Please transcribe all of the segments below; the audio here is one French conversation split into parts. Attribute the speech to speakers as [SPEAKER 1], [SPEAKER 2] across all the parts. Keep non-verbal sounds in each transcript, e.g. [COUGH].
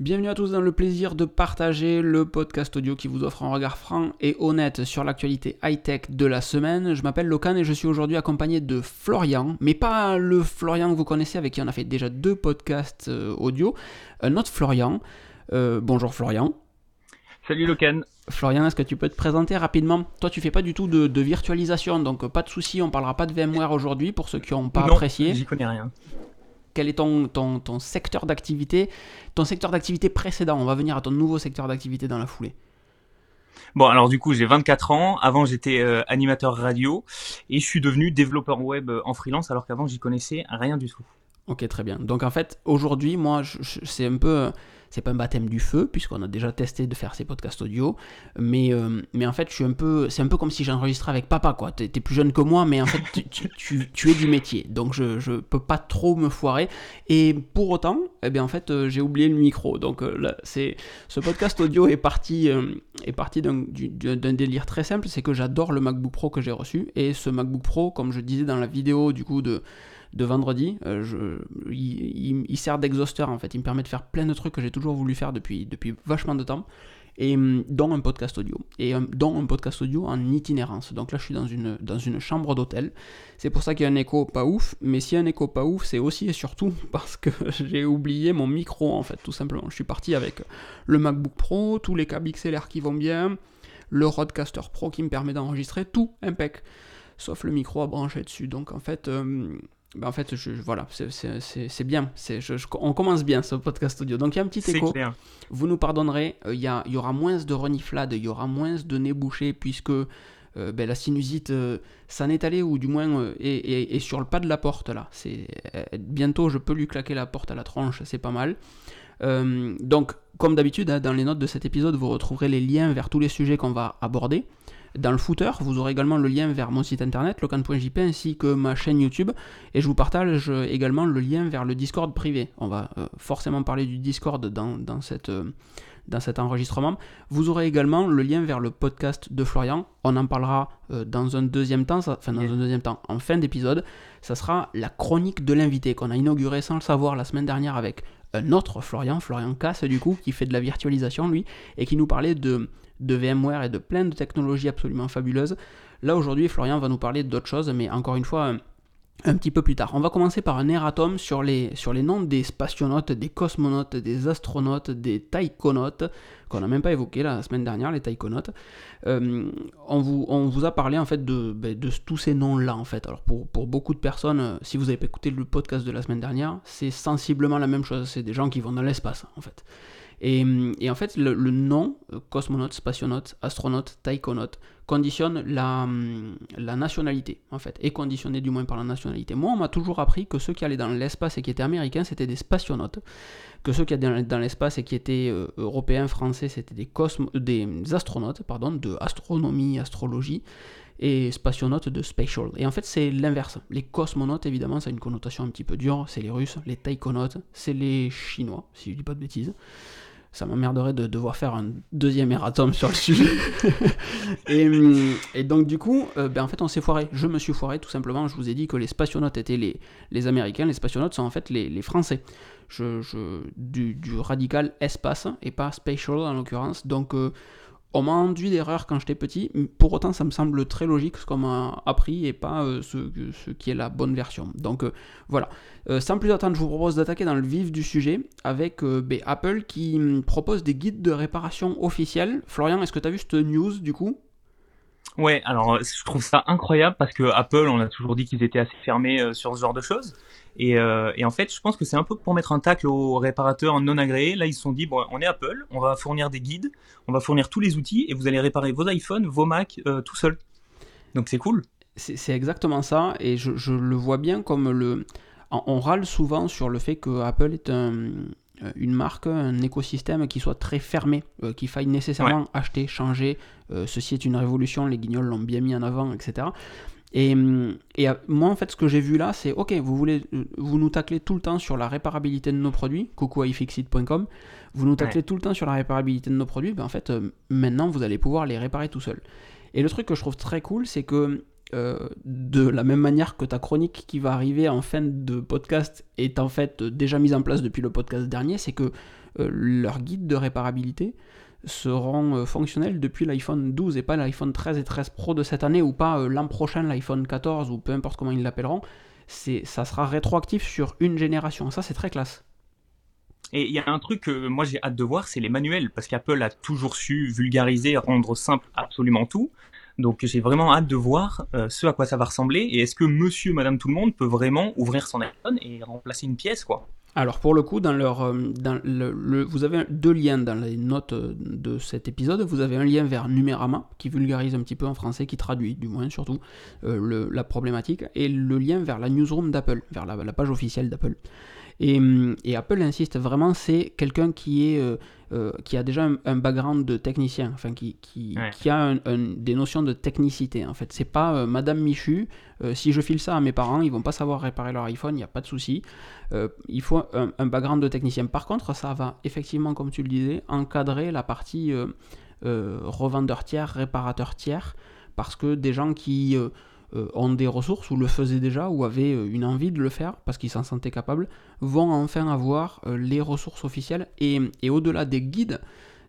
[SPEAKER 1] Bienvenue à tous dans le plaisir de partager le podcast audio qui vous offre un regard franc et honnête sur l'actualité high-tech de la semaine. Je m'appelle Locan et je suis aujourd'hui accompagné de Florian, mais pas le Florian que vous connaissez avec qui on a fait déjà deux podcasts euh, audio, un autre Florian. Euh, bonjour Florian.
[SPEAKER 2] Salut Locan.
[SPEAKER 1] Florian, est-ce que tu peux te présenter rapidement? Toi, tu fais pas du tout de, virtualisation, donc pas de souci, on parlera pas de VMware aujourd'hui pour ceux qui n'ont pas
[SPEAKER 2] non,
[SPEAKER 1] apprécié.
[SPEAKER 2] J'y connais rien
[SPEAKER 1] quel est ton, ton, ton secteur d'activité, ton secteur d'activité précédent. On va venir à ton nouveau secteur d'activité dans la foulée.
[SPEAKER 2] Bon, alors du coup, j'ai 24 ans. Avant, j'étais euh, animateur radio et je suis devenu développeur web en freelance alors qu'avant, j'y connaissais rien du tout.
[SPEAKER 1] Ok, très bien. Donc en fait, aujourd'hui, moi, c'est un peu c'est pas un baptême du feu, puisqu'on a déjà testé de faire ces podcasts audio, mais, euh, mais en fait, je suis un peu, c'est un peu comme si j'enregistrais avec papa, quoi. T'es es plus jeune que moi, mais en fait, tu, es du métier, donc je, je peux pas trop me foirer. Et pour autant, eh bien, en fait, euh, j'ai oublié le micro. Donc euh, c'est, ce podcast audio est parti, est parti d'un délire très simple, c'est que j'adore le MacBook Pro que j'ai reçu, et ce MacBook Pro, comme je disais dans la vidéo du coup de de vendredi. Euh, il, sert d'exhausteur en fait. Il me permet de faire plein de trucs que j'ai toujours voulu faire depuis, vachement de temps. Et hum, dont un podcast audio. Et hum, dont un podcast audio en itinérance. Donc là, je suis dans une, chambre d'hôtel. C'est pour ça qu'il y a un écho pas ouf. Mais s'il y a un écho pas ouf, c'est aussi et surtout [LAUGHS] parce que [LAUGHS] j'ai oublié mon micro en fait, tout simplement. Je suis parti avec le MacBook Pro, tous les câbles XLR qui vont bien, le Rodecaster Pro qui me permet d'enregistrer, tout impec. Sauf le micro à brancher dessus. Donc en fait. Hum, bah, en fait, je, voilà, c'est bien. Je, on commence bien ce podcast audio. Donc il y a un petit écho. Vous nous pardonnerez, euh, il y, y, aura moins de reniflades, il y aura moins de nez bouché puisque euh, ben, la sinusite euh, s'en est allée ou du moins est, sur le pas de la porte là. C'est bientôt je peux lui claquer la porte à la tronche, c'est pas mal. donc comme d'habitude, hein, dans les notes de cet épisode, vous retrouverez les liens vers tous les sujets qu'on va aborder. Dans le footer, vous aurez également le lien vers mon site internet, locan.jp, ainsi que ma chaîne YouTube. Et je vous partage également le lien vers le Discord privé. On va euh, forcément parler du Discord dans, cette, euh, dans cet enregistrement. Vous aurez également le lien vers le podcast de Florian. On en parlera euh, dans un deuxième temps, enfin dans un deuxième temps, en fin d'épisode. Ça sera la chronique de l'invité qu'on a inauguré sans le savoir la semaine dernière avec un autre Florian, Florian Casse du coup, qui fait de la virtualisation lui, et qui nous parlait de de VMware et de plein de technologies absolument fabuleuses. Là aujourd'hui, Florian va nous parler d'autres choses, mais encore une fois, un, petit peu plus tard. On va commencer par un erratum sur les, sur les noms des spationautes, des cosmonautes, des astronautes, des taïkonautes, qu'on n'a même pas évoqué la semaine dernière, les taïkonautes. Euh, on, vous, on vous a parlé en fait de, ben, de tous ces noms-là en fait. Alors pour, pour, beaucoup de personnes, euh, si vous avez pas écouté le podcast de la semaine dernière, c'est sensiblement la même chose. C'est des gens qui vont dans l'espace en fait. Et, en fait, le, nom, euh, cosmonaute, spationaute, astronaute, taïkonaute, conditionne la, la, nationalité, en fait, est conditionné du moins par la nationalité. Moi, on m'a toujours appris que ceux qui allaient dans l'espace et qui étaient américains, c'était des spationautes, que ceux qui allaient dans l'espace et qui étaient euh, européens, français, c'était des, des astronautes, pardon, de astronomie, astrologie, et spationautes de spatial. Et en fait, c'est l'inverse. Les cosmonautes, évidemment, ça a une connotation un petit peu dure, c'est les Russes, les taïkonautes, c'est les Chinois, si je dis pas de bêtises ça m'emmerderait de devoir faire un deuxième erratum sur le sujet. [LAUGHS] et, donc du coup, euh, ben, en fait on s'est foiré. Je me suis foiré tout simplement. Je vous ai dit que les spationautes étaient les, les Américains, les spationautes sont en fait les, les Français. Je, je, du, du, radical espace et pas spatial en l'occurrence. Donc euh, on m'a induit d'erreur quand j'étais petit, pour autant ça me semble très logique ce qu'on m'a appris et pas euh, ce, qui est la bonne version. Donc euh, voilà. Euh, sans plus attendre, je vous propose d'attaquer dans le vif du sujet avec ben, Apple qui propose des guides de réparation officiels. Florian, est-ce que tu as vu cette news du coup?
[SPEAKER 2] Ouais, alors je trouve ça incroyable parce que Apple, on a toujours dit qu'ils étaient assez fermés sur ce genre de choses. Euh, et, en fait, je pense que c'est un peu pour mettre un tacle aux réparateurs non agréés. Là, ils se sont dit, bon, on est Apple, on va fournir des guides, on va fournir tous les outils et vous allez réparer vos iPhones, vos Mac euh, tout seul. Donc c'est cool.
[SPEAKER 1] C'est exactement ça, et je, le vois bien comme le... On râle souvent sur le fait que Apple est un, une marque, un écosystème qui soit très fermé, euh, qu'il faille nécessairement acheter, changer. ceci est une révolution, les guignols l'ont bien mis en avant, etc. Et, et, moi, en fait, ce que j'ai vu là, c'est ok, vous voulez, vous nous taclez tout le temps sur la réparabilité de nos produits, coucou ifixit.com, vous nous taclez tout le temps sur la réparabilité de nos produits, ben en fait, euh, maintenant, vous allez pouvoir les réparer tout seul. Et le truc que je trouve très cool, c'est que euh, de la même manière que ta chronique qui va arriver en fin de podcast est en fait déjà mise en place depuis le podcast dernier, c'est que leurs guides de réparabilité seront fonctionnels depuis l'iPhone 12 et pas l'iPhone 13 et 13 Pro de cette année ou pas l'an prochain l'iPhone 14 ou peu importe comment ils l'appelleront. Ça sera rétroactif sur une génération. Ça, c'est très classe.
[SPEAKER 2] Et il y a un truc que moi j'ai hâte de voir, c'est les manuels, parce qu'Apple a toujours su vulgariser, rendre simple absolument tout. Donc j'ai vraiment hâte de voir euh, ce à quoi ça va ressembler, et est-ce que monsieur, madame, tout le monde peut vraiment ouvrir son iPhone et remplacer une pièce, quoi?
[SPEAKER 1] Alors pour le coup, dans leur, euh, vous avez deux liens dans les notes euh, de cet épisode. Vous avez un lien vers Numérama qui vulgarise un petit peu en français, qui traduit du moins surtout la problématique, et le lien vers la newsroom d'Apple, vers la, page officielle d'Apple. Et, Apple insiste vraiment, c'est quelqu'un qui est euh, euh, qui a déjà un, background de technicien, enfin qui, qui, a des notions de technicité. En fait, c'est pas euh, Madame Michu. si je file ça à mes parents, ils vont pas savoir réparer leur iPhone, il n'y a pas de souci. il faut un, background de technicien. Par contre, ça va effectivement, comme tu le disais, encadrer la partie revendeur tiers, réparateur tiers, parce que des gens qui euh, ont des ressources ou le faisaient déjà ou avaient euh, une envie de le faire parce qu'ils s'en sentaient capables, vont enfin avoir euh, les ressources officielles. Et, au-delà des guides,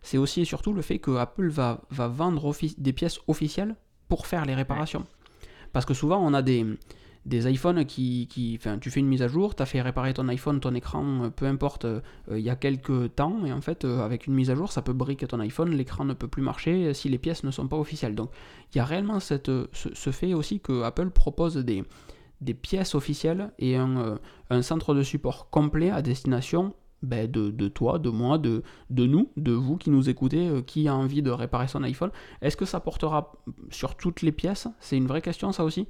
[SPEAKER 1] c'est aussi et surtout le fait que Apple va, va vendre des pièces officielles pour faire les réparations. Parce que souvent, on a des, des iPhones qui, enfin, tu fais une mise à jour, tu as fait réparer ton iPhone, ton écran, euh, peu importe, euh, il y a quelques temps, et en fait, euh, avec une mise à jour, ça peut briquer ton iPhone, l'écran ne peut plus marcher si les pièces ne sont pas officielles. Donc, il y a réellement ce, fait aussi que Apple propose des, pièces officielles et un, centre de support complet à destination ben, de, de, toi, de moi, de, de nous, de vous qui nous écoutez, qui a envie de réparer son iPhone. Est-ce que ça portera sur toutes les pièces? C'est une vraie question, ça aussi?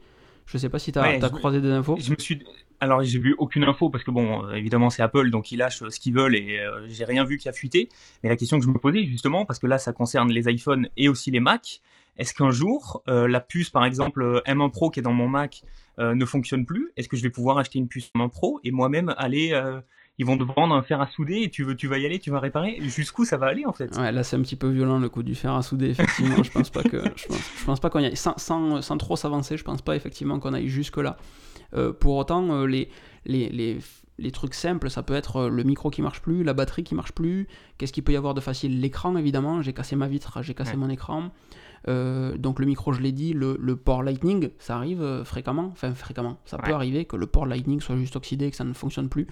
[SPEAKER 1] Je sais pas si tu as, croisé des infos.
[SPEAKER 2] Je me suis alors j'ai vu aucune info parce que bon évidemment c'est Apple donc ils lâchent ce qu'ils veulent et euh, j'ai rien vu qui a fuité. Mais la question que je me posais justement parce que là ça concerne les iPhones et aussi les Mac. Est-ce qu'un jour euh, la puce par exemple M1 Pro qui est dans mon Mac euh, ne fonctionne plus? Est-ce que je vais pouvoir acheter une puce M1 Pro et moi-même aller ils vont te vendre un fer à souder et tu veux, tu vas y aller, tu vas réparer. Jusqu'où ça va aller en fait?
[SPEAKER 1] Ouais, là c'est un petit peu violent le coup du fer à souder. Effectivement, je pense pas que je pense, pas qu'on y aille sans, sans, sans trop s'avancer. Je pense pas effectivement qu'on aille jusque là. Euh, pour autant, euh, les, les, les, les, trucs simples, ça peut être euh, le micro qui marche plus, la batterie qui marche plus. Qu'est-ce qu'il peut y avoir de facile? L'écran évidemment. J'ai cassé ma vitre, j'ai cassé mon écran. Euh, donc le micro, je l'ai dit, le, port Lightning, ça arrive euh, fréquemment. Enfin, fréquemment. Ça peut arriver que le port Lightning soit juste oxydé et que ça ne fonctionne plus.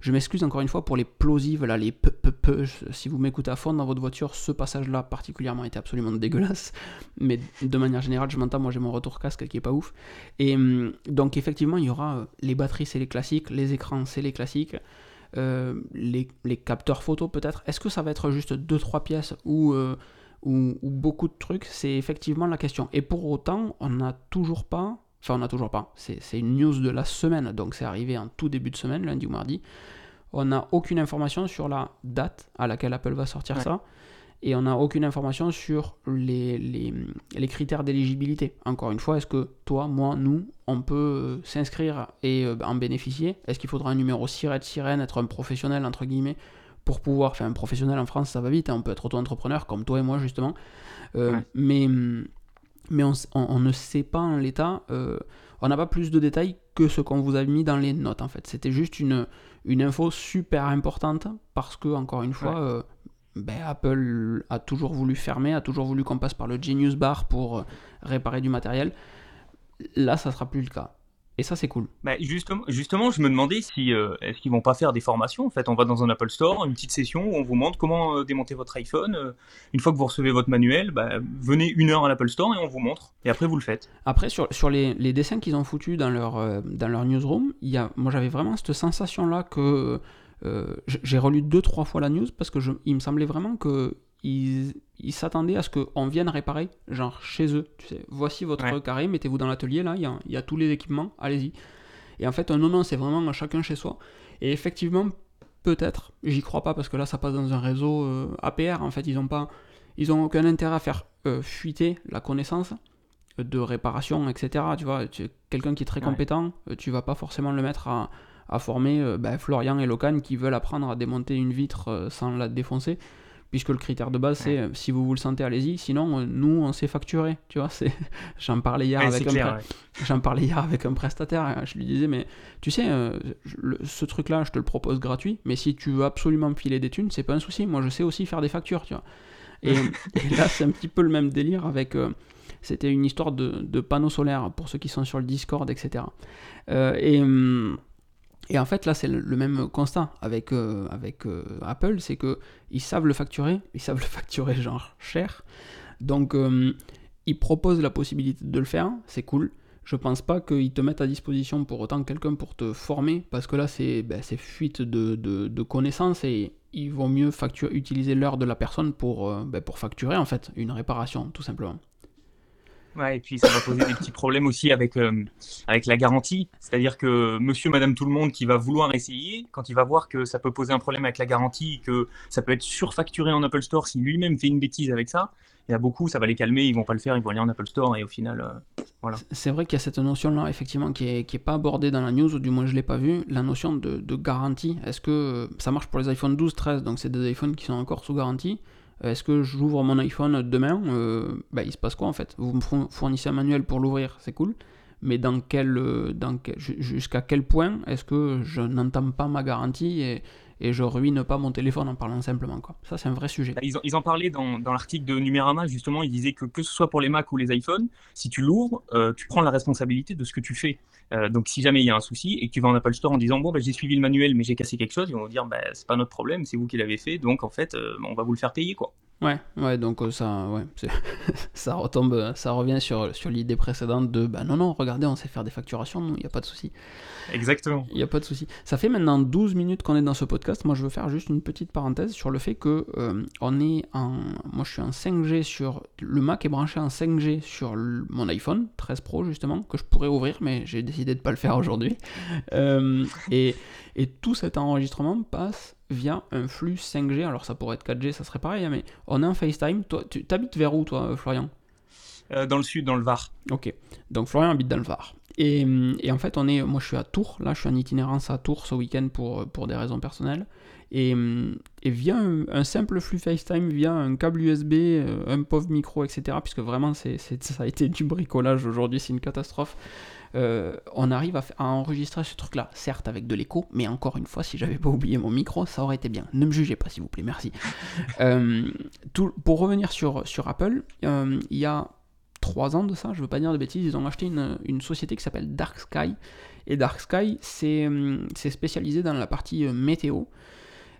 [SPEAKER 1] Je m'excuse encore une fois pour les plosives, là, les p, p, p Si vous m'écoutez à fond dans votre voiture, ce passage-là particulièrement était absolument [LAUGHS] dégueulasse. Mais de manière générale, je m'entends, moi j'ai mon retour casque qui est pas ouf. Et hum, donc effectivement, il y aura euh, les batteries, c'est les classiques, les écrans, c'est les classiques. les, les, capteurs photo peut-être. Est-ce que ça va être juste 2-3 pièces ou ou, beaucoup de trucs, c'est effectivement la question. Et pour autant, on n'a toujours pas, enfin on n'a toujours pas, c'est une news de la semaine, donc c'est arrivé en tout début de semaine, lundi ou mardi, on n'a aucune information sur la date à laquelle Apple va sortir ça, et on n'a aucune information sur les, les, critères d'éligibilité. Encore une fois, est-ce que toi, moi, nous, on peut euh, s'inscrire et euh, en bénéficier? Est-ce qu'il faudra un numéro sirène, sirène, être un professionnel, entre guillemets? Pour pouvoir faire un professionnel en France, ça va vite, hein, on peut être auto-entrepreneur comme toi et moi justement, euh, mais, mais on, ne sait pas en l'état, euh, on n'a pas plus de détails que ce qu'on vous a mis dans les notes en fait. C'était juste une, une info super importante parce que, encore une fois, euh, ben, Apple a toujours voulu fermer, a toujours voulu qu'on passe par le Genius Bar pour réparer du matériel. Là, ça sera plus le cas. Et ça, c'est cool.
[SPEAKER 2] Bah, justement, justement, je me demandais si euh, est-ce qu'ils vont pas faire des formations. En fait, on va dans un Apple Store, une petite session où on vous montre comment euh, démonter votre iPhone. Euh, une fois que vous recevez votre manuel, bah, venez une heure à l'Apple Store et on vous montre. Et après, vous le faites.
[SPEAKER 1] Après, sur, sur les, les dessins qu'ils ont foutus dans leur, dans leur newsroom, y a, moi j'avais vraiment cette sensation-là que j'ai relu deux, trois fois la news parce que je, il me semblait vraiment que ils s'attendaient à ce qu'on vienne réparer, genre chez eux. Tu sais, voici votre carré, mettez-vous dans l'atelier, là, il y, y a, tous les équipements, allez-y. Et en fait, non, non, c'est vraiment chacun chez soi. Et effectivement, peut-être, j'y crois pas parce que là, ça passe dans un réseau euh, APR. En fait, ils ont pas, ils ont aucun intérêt à faire euh, fuiter la connaissance de réparation, etc. Tu vois, quelqu'un qui est très compétent, euh, tu vas pas forcément le mettre à, former ben, Florian et Locan qui veulent apprendre à démonter une vitre sans la défoncer puisque le critère de base, c'est si vous vous le sentez, allez-y. Sinon, nous, on s'est facturé. Tu vois, c'est... [LAUGHS] j'en parlais hier avec un j'en parlais hier avec un prestataire. Je lui disais, mais tu sais, ce truc-là, je te le propose gratuit, mais si tu veux absolument me filer des thunes, c'est pas un souci. Moi, je sais aussi faire des factures, tu vois. Et, [LAUGHS] là, c'est un petit peu le même délire avec. c'était une histoire de, de, panneaux solaires pour ceux qui sont sur le Discord, etc. et. Et en fait, là, c'est le, même constat avec, euh, avec euh, Apple, c'est que ils savent le facturer, ils savent le facturer genre cher. Donc, euh, ils proposent la possibilité de le faire, c'est cool. Je pense pas qu'ils te mettent à disposition pour autant quelqu'un pour te former, parce que là, c'est ben, fuite de, de, connaissances et il vaut mieux facturer, utiliser l'heure de la personne pour, ben, pour facturer en fait une réparation, tout simplement.
[SPEAKER 2] Et puis ça va poser des petits problèmes aussi avec, euh, avec la garantie. C'est-à-dire que monsieur, madame, tout le monde qui va vouloir essayer, quand il va voir que ça peut poser un problème avec la garantie, que ça peut être surfacturé en Apple Store si lui-même fait une bêtise avec ça, il y a beaucoup, ça va les calmer, ils vont pas le faire, ils vont aller en Apple Store et au final, euh, voilà.
[SPEAKER 1] C'est vrai qu'il y a cette notion-là, effectivement, qui est, qui est pas abordée dans la news, ou du moins je l'ai pas vue, la notion de, de garantie. Est-ce que ça marche pour les iPhone 12, 13, donc c'est des iPhones qui sont encore sous garantie? Est-ce que j'ouvre mon iPhone demain? Euh, bah, Il se passe quoi en fait? Vous me fournissez un manuel pour l'ouvrir, c'est cool. Mais dans quel, euh, dans jusqu'à quel point est-ce que je n'entends pas ma garantie et, et je ruine pas mon téléphone en parlant simplement. Quoi. Ça, c'est un vrai sujet.
[SPEAKER 2] Ils, ils en parlaient dans, dans l'article de Numérama, justement, ils disaient que que ce soit pour les Mac ou les iPhones, si tu l'ouvres, tu prends la responsabilité de ce que tu fais. donc, si jamais il y a un souci et que tu vas en Apple Store en disant, bon, bah, j'ai suivi le manuel, mais j'ai cassé quelque chose, ils vont dire, bah, c'est pas notre problème, c'est vous qui l'avez fait, donc en fait, on va vous le faire payer. quoi.
[SPEAKER 1] Ouais, ouais, donc euh, ça, ouais, [LAUGHS] ça retombe, ça revient sur, sur l'idée précédente de bah non, non, regardez, on sait faire des facturations, il n'y a pas de souci.
[SPEAKER 2] Exactement.
[SPEAKER 1] Il n'y a pas de souci. Ça fait maintenant 12 minutes qu'on est dans ce podcast. Moi, je veux faire juste une petite parenthèse sur le fait que euh, on est en. Moi, je suis en 5G sur. Le Mac est branché en 5G sur mon iPhone 13 Pro, justement, que je pourrais ouvrir, mais j'ai décidé de ne pas le faire aujourd'hui. Euh, et, et tout cet enregistrement passe via un flux 5G. Alors ça pourrait être 4G, ça serait pareil, hein, mais on est en FaceTime. Toi, tu habites vers où, toi, Florian?
[SPEAKER 2] Euh, Dans le sud, dans le Var.
[SPEAKER 1] Ok. Donc Florian habite dans le Var. Et, et, en fait, on est, moi je suis à Tours, là je suis en itinérance à Tours ce week-end pour, pour des raisons personnelles. Et, et via un, simple flux FaceTime, via un câble USB, euh, un pauvre micro, etc., puisque vraiment c'est, ça a été du bricolage aujourd'hui, c'est une catastrophe. Euh, on arrive à, enregistrer ce truc-là, certes avec de l'écho, mais encore une fois, si j'avais pas oublié mon micro, ça aurait été bien. Ne me jugez pas, s'il vous plaît, merci. [LAUGHS] Euh, tout, pour revenir sur, sur Apple, euh, il y a trois ans de ça, je veux pas dire de bêtises, ils ont acheté une, société qui s'appelle Dark Sky. Et Dark Sky, c'est spécialisé dans la partie météo.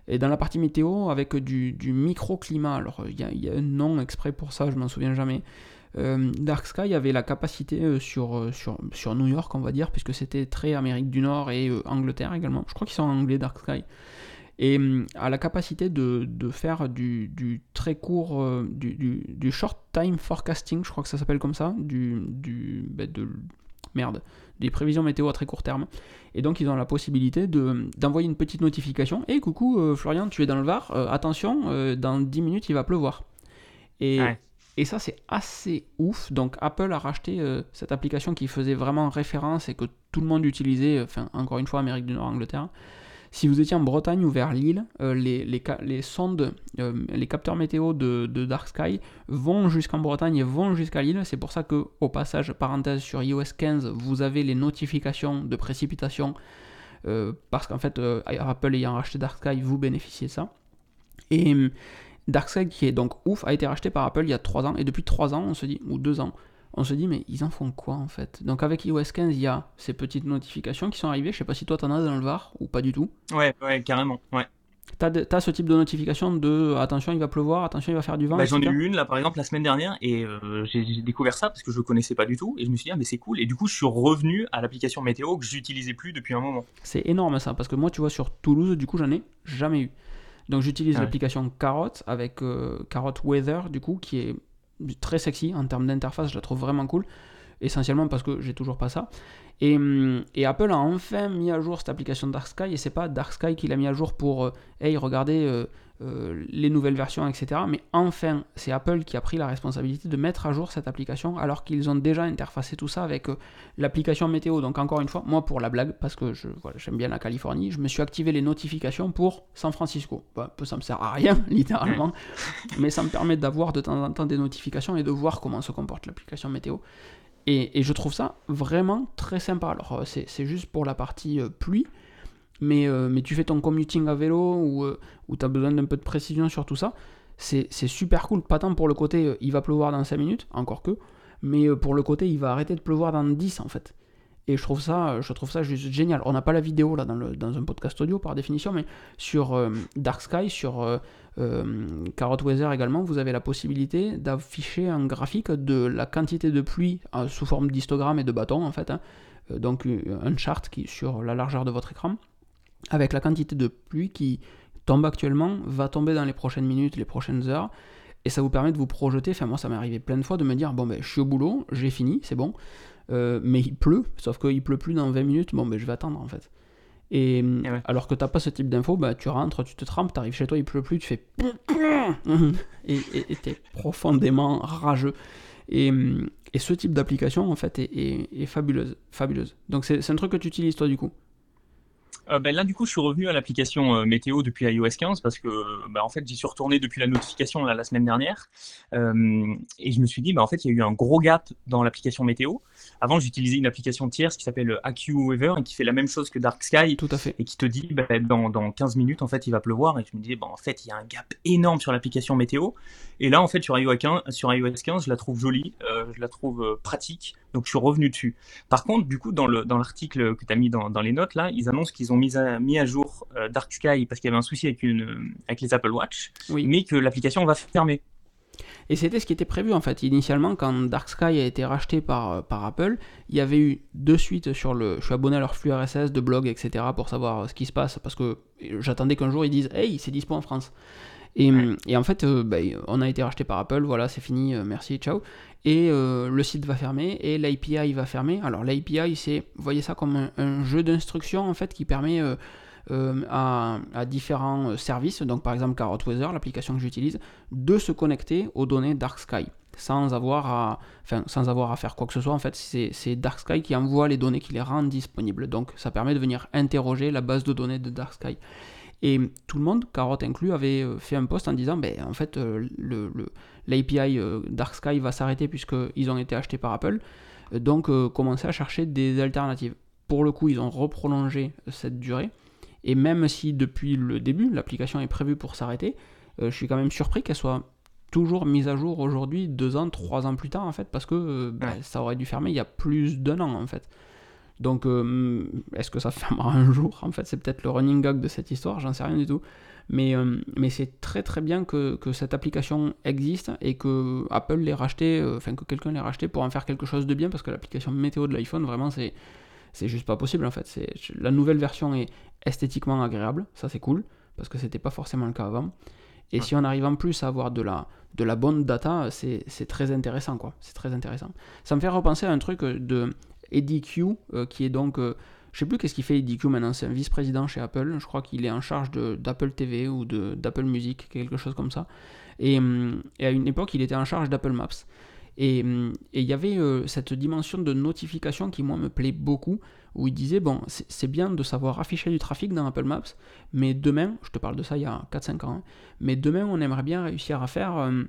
[SPEAKER 1] Et dans la partie météo, avec du, microclimat, alors il y, a un nom exprès pour ça, je m'en souviens jamais. Euh, Dark Sky avait la capacité euh, sur, euh, sur, sur, New York, on va dire, puisque c'était très Amérique du Nord et Angleterre également. Je crois qu'ils sont anglais, Dark Sky. Et a la capacité de, de faire du, très court, du, du, short time forecasting, je crois que ça s'appelle comme ça, du, du ben, de, merde, des prévisions météo à très court terme. Et donc ils ont la possibilité d'envoyer une petite notification. Et coucou Florian, tu es dans le Var, attention, dans 10 minutes il va pleuvoir. Et, et ça, c'est assez ouf. Donc, Apple a racheté euh, cette application qui faisait vraiment référence et que tout le monde utilisait, enfin, encore une fois, Amérique du Nord, Angleterre. Si vous étiez en Bretagne ou vers Lille, euh, les, les, les, sondes, euh, les capteurs météo de, Dark Sky vont jusqu'en Bretagne et vont jusqu'à Lille. C'est pour ça que, au passage, parenthèse, sur iOS 15, vous avez les notifications de précipitation. parce qu'en fait, Apple ayant racheté Dark Sky, vous bénéficiez de ça. Et Darkseid, qui est donc ouf, a été racheté par Apple il y a 3 ans, et depuis 3 ans, on se dit, ou 2 ans, on se dit, mais ils en font quoi en fait? Donc avec iOS 15, il y a ces petites notifications qui sont arrivées, je sais pas si toi t'en as dans le VAR ou pas du tout.
[SPEAKER 2] Ouais, ouais, carrément, ouais.
[SPEAKER 1] T'as, as ce type de notification de attention il va pleuvoir, attention il va faire du vent.
[SPEAKER 2] Bah, j'en ai eu une là par exemple la semaine dernière et euh, j'ai, découvert ça parce que je ne connaissais pas du tout et je me suis dit ah, mais c'est cool et du coup je suis revenu à l'application météo que j'utilisais plus depuis un moment.
[SPEAKER 1] C'est énorme ça parce que moi tu vois sur Toulouse du coup j'en ai jamais eu. Donc j'utilise l'application Carrot avec euh, Carrot Weather du coup qui est très sexy en termes d'interface, je la trouve vraiment cool. Essentiellement parce que j'ai toujours pas ça. Et, hum, et, Apple a enfin mis à jour cette application Dark Sky et c'est pas Dark Sky qui l'a mis à jour pour euh, hey regardez euh, les nouvelles versions, etc. Mais enfin, c'est Apple qui a pris la responsabilité de mettre à jour cette application alors qu'ils ont déjà interfacé tout ça avec l'application météo. Donc encore une fois, moi pour la blague, parce que je, j'aime bien la Californie, je me suis activé les notifications pour San Francisco. Bah, ça me sert à rien, [LAUGHS] littéralement, mais ça me permet d'avoir de temps en temps des notifications et de voir comment se comporte l'application météo. Et, je trouve ça vraiment très sympa. Alors, euh, c'est juste pour la partie euh, pluie, mais, euh, mais tu fais ton commuting à vélo ou, ou tu as besoin d'un peu de précision sur tout ça. C'est super cool. Pas tant pour le côté il va pleuvoir dans 5 minutes, encore que, mais pour le côté il va arrêter de pleuvoir dans 10 en fait. Et je trouve ça, je trouve ça juste génial. On n'a pas la vidéo là dans, le, dans, un podcast audio par définition, mais sur euh, Dark Sky, sur euh, euh, Carrot Weather également, vous avez la possibilité d'afficher un graphique de la quantité de pluie sous forme d'histogramme et de bâton en fait. Hein. donc un chart qui sur la largeur de votre écran, avec la quantité de pluie qui tombe actuellement, va tomber dans les prochaines minutes, les prochaines heures. Et ça vous permet de vous projeter. Enfin, moi, ça m'est arrivé plein de fois de me dire bon, ben, je suis au boulot, j'ai fini, c'est bon. Euh, mais il pleut, sauf qu'il pleut plus dans 20 minutes, bon ben je vais attendre en fait. Et eh alors que t'as pas ce type d'info, bah, tu rentres, tu te trempes, t'arrives chez toi, il pleut plus, tu fais [LAUGHS] et t'es profondément rageux. Et, et, ce type d'application en fait est, est, est fabuleuse, fabuleuse. Donc c'est un truc que tu utilises toi du coup?
[SPEAKER 2] Euh, ben là, du coup, je suis revenu à l'application euh, météo depuis iOS 15 parce que, ben, en fait, j'y suis retourné depuis la notification la semaine dernière. Euh, et je me suis dit, ben, en fait, il y a eu un gros gap dans l'application météo. Avant, j'utilisais une application tierce qui s'appelle AccuWeather et qui fait la même chose que Dark Sky.
[SPEAKER 1] Tout à fait.
[SPEAKER 2] Et qui te dit, ben, dans, dans 15 minutes, en fait, il va pleuvoir. Et je me disais, ben, en fait, il y a un gap énorme sur l'application météo. Et là, en fait, sur iOS 15, sur iOS 15 je la trouve jolie, je la trouve pratique. Donc, je suis revenu dessus. Par contre, du coup, dans l'article que tu as mis dans, dans les notes, là, ils annoncent qu'ils ont mis à, mis à jour euh, Dark Sky parce qu'il y avait un souci avec, une, avec les Apple Watch, mais que l'application va fermer.
[SPEAKER 1] Et c'était ce qui était prévu en fait. Initialement, quand Dark Sky a été racheté par, euh, par Apple, il y avait eu de suite sur le. Je suis abonné à leur flux RSS de blog, etc. pour savoir ce qui se passe parce que j'attendais qu'un jour ils disent Hey, c'est dispo en France. Et, et en fait, euh, bah, on a été racheté par Apple, voilà, c'est fini, merci, ciao. Et le site va fermer et l'API va fermer. Alors l'API, c'est, vous voyez ça comme un, jeu d'instructions en fait qui permet euh, à, différents euh, services, donc par exemple Carrot Weather, l'application que j'utilise, de se connecter aux données Dark Sky sans avoir à, enfin, sans avoir à faire quoi que ce soit. En fait, c'est Dark Sky qui envoie les données, qui les rend disponibles. Donc, ça permet de venir interroger la base de données de Dark Sky. Et tout le monde, Carrot inclus, avait euh, fait un post en disant, ben, en fait, l'API Dark Sky va s'arrêter puisqu'ils ont été achetés par Apple. Donc, commencez à chercher des alternatives. Pour le coup, ils ont reprolongé cette durée. Et même si depuis le début, l'application est prévue pour s'arrêter, euh, je suis quand même surpris qu'elle soit toujours mise à jour aujourd'hui, deux ans, trois ans plus tard, en fait, parce que euh, bah, ça aurait dû fermer il y a plus d'un an, en fait. Donc, euh, est-ce que ça fermera un jour En fait, c'est peut-être le running gag de cette histoire, j'en sais rien du tout. Mais, mais c'est très très bien que, que, cette application existe et que Apple l'ait racheté, enfin que quelqu'un l'ait racheté pour en faire quelque chose de bien, parce que l'application météo de l'iPhone, vraiment, c'est c'est juste pas possible en fait. C'est, la nouvelle version est esthétiquement agréable, ça c'est cool, parce que c'était pas forcément le cas avant. Et si on arrive en plus à avoir de la, de la bonne data, c'est, très intéressant quoi. C'est très intéressant. Ça me fait repenser à un truc de Eddie Q, euh, qui est donc. Euh, je sais plus qu'est-ce qu'il fait Eddie Q maintenant, c'est un vice-président chez Apple. Je crois qu'il est en charge d'Apple TV ou d'Apple Music, quelque chose comme ça. Et, hum, et, à une époque, il était en charge d'Apple Maps. Hum, et il y avait euh, cette dimension de notification qui, moi, me plaît beaucoup, où il disait, bon, c'est bien de savoir afficher du trafic dans Apple Maps, mais demain, je te parle de ça il y a 4-5 ans, hein, mais demain, on aimerait bien réussir à faire... Euh,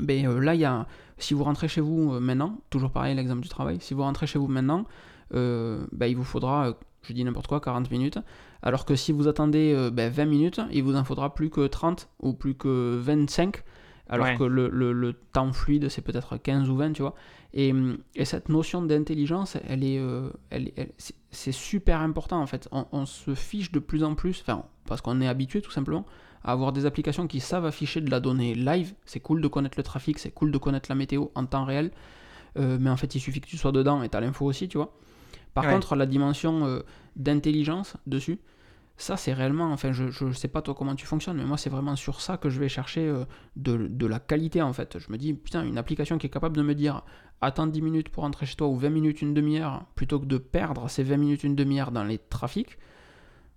[SPEAKER 1] ben, euh, là, il y a, si vous rentrez chez vous maintenant, toujours pareil l'exemple du travail, si vous rentrez chez vous maintenant, ben, il vous faudra, je dis n'importe quoi, 40 minutes, alors que si vous attendez 20 ben, minutes, il vous en faudra plus que 30 ou plus que 25 alors que le, le, temps fluide, c'est peut-être 15 ou 20, tu vois. Et, et cette notion d'intelligence, elle est, euh, elle, c'est super important, en fait. On, se fiche de plus en plus, enfin, parce qu'on est habitué, tout simplement, avoir des applications qui savent afficher de la donnée live. C'est cool de connaître le trafic, c'est cool de connaître la météo en temps réel. Euh, mais en fait, il suffit que tu sois dedans et tu as l'info aussi, tu vois. Par contre, la dimension euh, d'intelligence dessus, ça c'est réellement, enfin je ne sais pas toi comment tu fonctionnes, mais moi c'est vraiment sur ça que je vais chercher euh, de, la qualité en fait. Je me dis, putain, une application qui est capable de me dire, attends 10 minutes pour rentrer chez toi ou 20 minutes, une demi-heure, plutôt que de perdre ces 20 minutes, une demi-heure dans les trafics,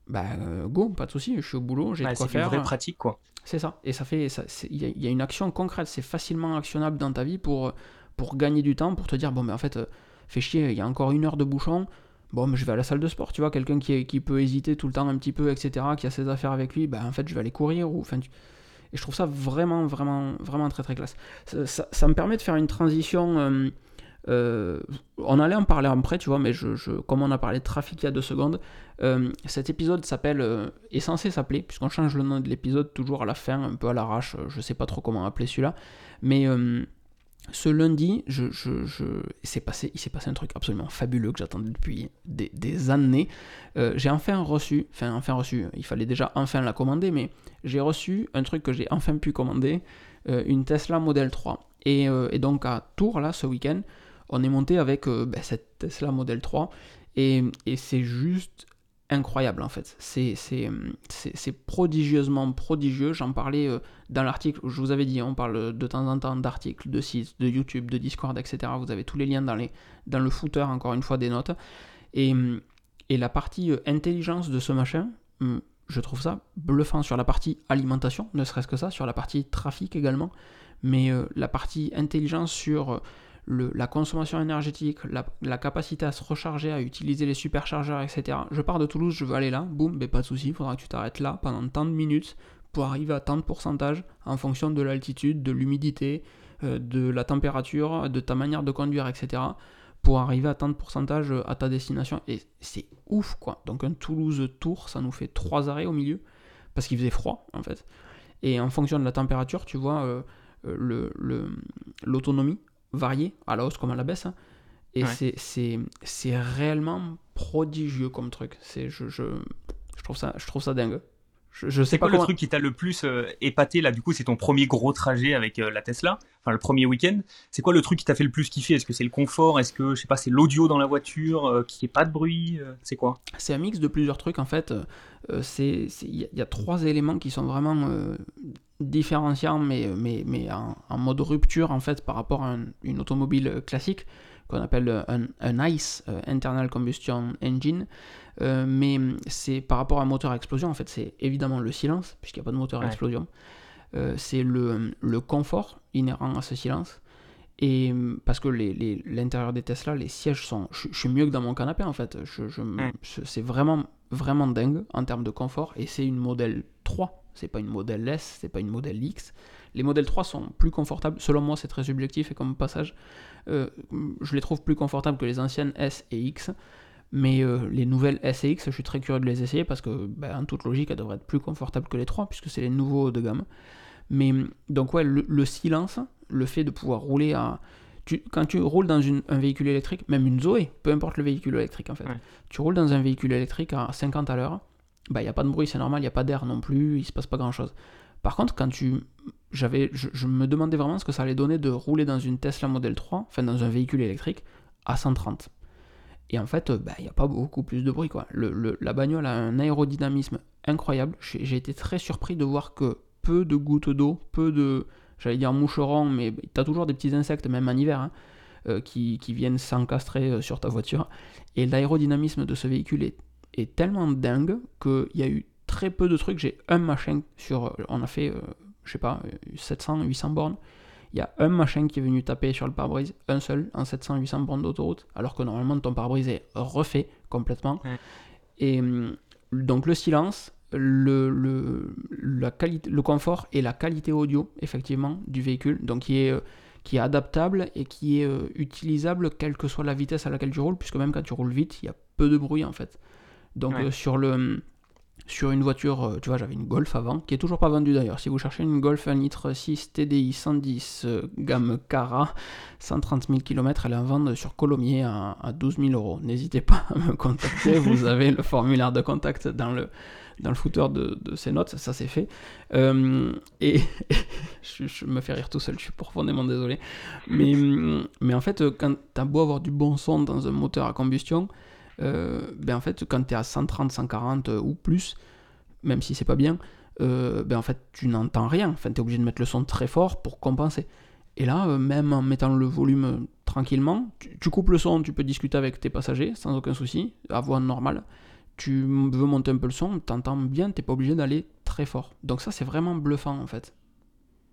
[SPEAKER 1] bah go, pas de souci, je suis au boulot, j'ai de quoi
[SPEAKER 2] c'est
[SPEAKER 1] faire.
[SPEAKER 2] C'est pratique quoi.
[SPEAKER 1] C'est ça. Et ça fait, il y, y, a une action concrète, c'est facilement actionnable dans ta vie pour, pour gagner du temps, pour te dire bon, mais en fait, fais chier, il y a encore une heure de bouchon. Bon, mais je vais à la salle de sport, tu vois, quelqu'un qui, qui peut hésiter tout le temps un petit peu, etc., qui a ses affaires avec lui, bah en fait, je vais aller courir. Ou, enfin, Et je trouve ça vraiment, vraiment, vraiment très, très classe. Ça, ça, me permet de faire une transition. Euh, euh, on allait en parler après, tu vois, mais je, je, comme on a parlé de trafic il y a deux secondes, euh, cet épisode s'appelle, est censé s'appeler, puisqu'on change le nom de l'épisode toujours à la fin, un peu à l'arrache, je sais pas trop comment appeler celui-là, mais ce lundi, je, je, passé, il s'est passé un truc absolument fabuleux que j'attendais depuis des, années. Euh, j'ai enfin reçu, enfin enfin reçu, il fallait déjà enfin la commander, mais j'ai reçu un truc que j'ai enfin pu commander, euh, une Tesla Model 3. Euh, et, donc à Tours, là, ce week-end, on est monté avec ben, cette Tesla Model 3, et, c'est juste incroyable en fait. C'est prodigieusement prodigieux. J'en parlais euh, dans l'article, je vous avais dit, on parle de temps en temps d'articles, de sites, de YouTube, de Discord, etc. Vous avez tous les liens dans, le footer, encore une fois, des notes. Et, et la partie euh, intelligence de ce machin, hum, je trouve ça bluffant sur la partie alimentation, ne serait-ce que ça, sur la partie trafic également. Mais euh, la partie intelligence sur la consommation énergétique, la, capacité à se recharger, à utiliser les superchargeurs, etc. Je pars de Toulouse, je veux aller là, boum, mais pas de souci, il faudra que tu t'arrêtes là pendant tant de minutes pour arriver à tant de pourcentage en fonction de l'altitude, de l'humidité, euh, de la température, de ta manière de conduire, etc. pour arriver à tant de pourcentage euh, à ta destination. Et c'est ouf, quoi. Donc un Toulouse-Tours, ça nous fait trois arrêts au milieu, parce qu'il faisait froid, en fait. Et en fonction de la température, tu vois, euh, l'autonomie varié, à la hausse comme à la baisse. Hein. Et c'est réellement prodigieux comme truc. Je, je, je, trouve ça, je trouve ça dingue.
[SPEAKER 2] Je, sais pas quoi le truc qui t'a le plus euh, épaté là? Du coup, c'est ton premier gros trajet avec euh, la Tesla, enfin le premier week-end. C'est quoi le truc qui t'a fait le plus kiffer? Est-ce que c'est le confort? Est-ce que je sais pas, c'est l'audio dans la voiture euh, qui est pas de bruit C'est quoi?
[SPEAKER 1] C'est un mix de plusieurs trucs en fait. c'est il y, a trois éléments qui sont vraiment différenciants, mais mais mais en, mode rupture en fait par rapport à une automobile classique qu'on appelle un, un ICE, Internal Combustion Engine. Euh, mais c'est par rapport à un moteur à explosion, en fait, c'est évidemment le silence, puisqu'il n'y a pas de moteur à explosion. Euh, c'est le, le, confort inhérent à ce silence. Et parce que l'intérieur les, des Tesla, les sièges sont. Je, suis mieux que dans mon canapé en fait. Je, je, c'est vraiment, vraiment dingue en termes de confort. Et c'est une modèle 3. C'est pas une modèle S, c'est pas une modèle X. Les modèles 3 sont plus confortables. Selon moi, c'est très subjectif et comme passage, euh, je les trouve plus confortables que les anciennes S et X. Mais euh, les nouvelles SX, je suis très curieux de les essayer parce que, ben, en toute logique, elles devraient être plus confortables que les 3 puisque c'est les nouveaux de gamme. Mais donc, ouais, le, silence, le fait de pouvoir rouler à. quand tu roules dans un véhicule électrique, même une Zoé, peu importe le véhicule électrique en fait, tu roules dans un véhicule électrique à 50 à l'heure, il bah, n'y a pas de bruit, c'est normal, il n'y a pas d'air non plus, il se passe pas grand chose. Par contre, quand tu. Je, me demandais vraiment ce que ça allait donner de rouler dans une Tesla Model 3, enfin dans un véhicule électrique, à 130. Et en fait, bah, il n'y a pas beaucoup plus de bruit. Quoi. La bagnole a un aérodynamisme incroyable. J'ai été très surpris de voir que peu de gouttes d'eau, peu de, j'allais dire moucherons, mais tu as toujours des petits insectes, même en hiver, hein, euh, qui, qui, viennent s'encastrer euh, sur ta voiture. Et l'aérodynamisme de ce véhicule est, est tellement dingue qu'il y a eu très peu de trucs. J'ai un machin sur. On a fait, je euh, je sais pas, 700, 800 bornes il y a un machin qui est venu taper sur le pare-brise, un seul, en 700-800 bornes d'autoroute, alors que normalement ton pare-brise est refait complètement. Et hum, donc le silence, le, le, la qualité, le confort et la qualité audio, effectivement, du véhicule, donc qui est, euh, qui est adaptable et qui est euh, utilisable quelle que soit la vitesse à laquelle tu roules, puisque même quand tu roules vite, il y a peu de bruit en fait. Donc euh, sur le sur une voiture, euh, tu vois, j'avais une Golf avant, qui est toujours pas vendue d'ailleurs. Si vous cherchez une Golf 1 litre 6 TDI 110 gamme Cara, 130 000 km, elle est en vente sur Colomiers à, 12 000 euros. N'hésitez pas à me contacter, vous [LAUGHS] avez le formulaire de contact dans le, dans le footer de, ces notes, ça c'est fait. Euh, et [LAUGHS] je, me fais rire tout seul, je suis profondément désolé. Mais, mais en fait, quand t'as beau avoir du bon son dans un moteur à combustion, euh, ben en fait, quand tu es à 130, 140 euh, ou plus, même si c'est pas bien, euh, ben en fait, tu n'entends rien. Enfin, tu es obligé de mettre le son très fort pour compenser. Et là, même en mettant le volume tranquillement, tu, coupes le son, tu peux discuter avec tes passagers sans aucun souci, à voix normale. tu veux monter un peu le son, t'entends bien, t'es pas obligé d'aller très fort. Donc ça, c'est vraiment bluffant en fait.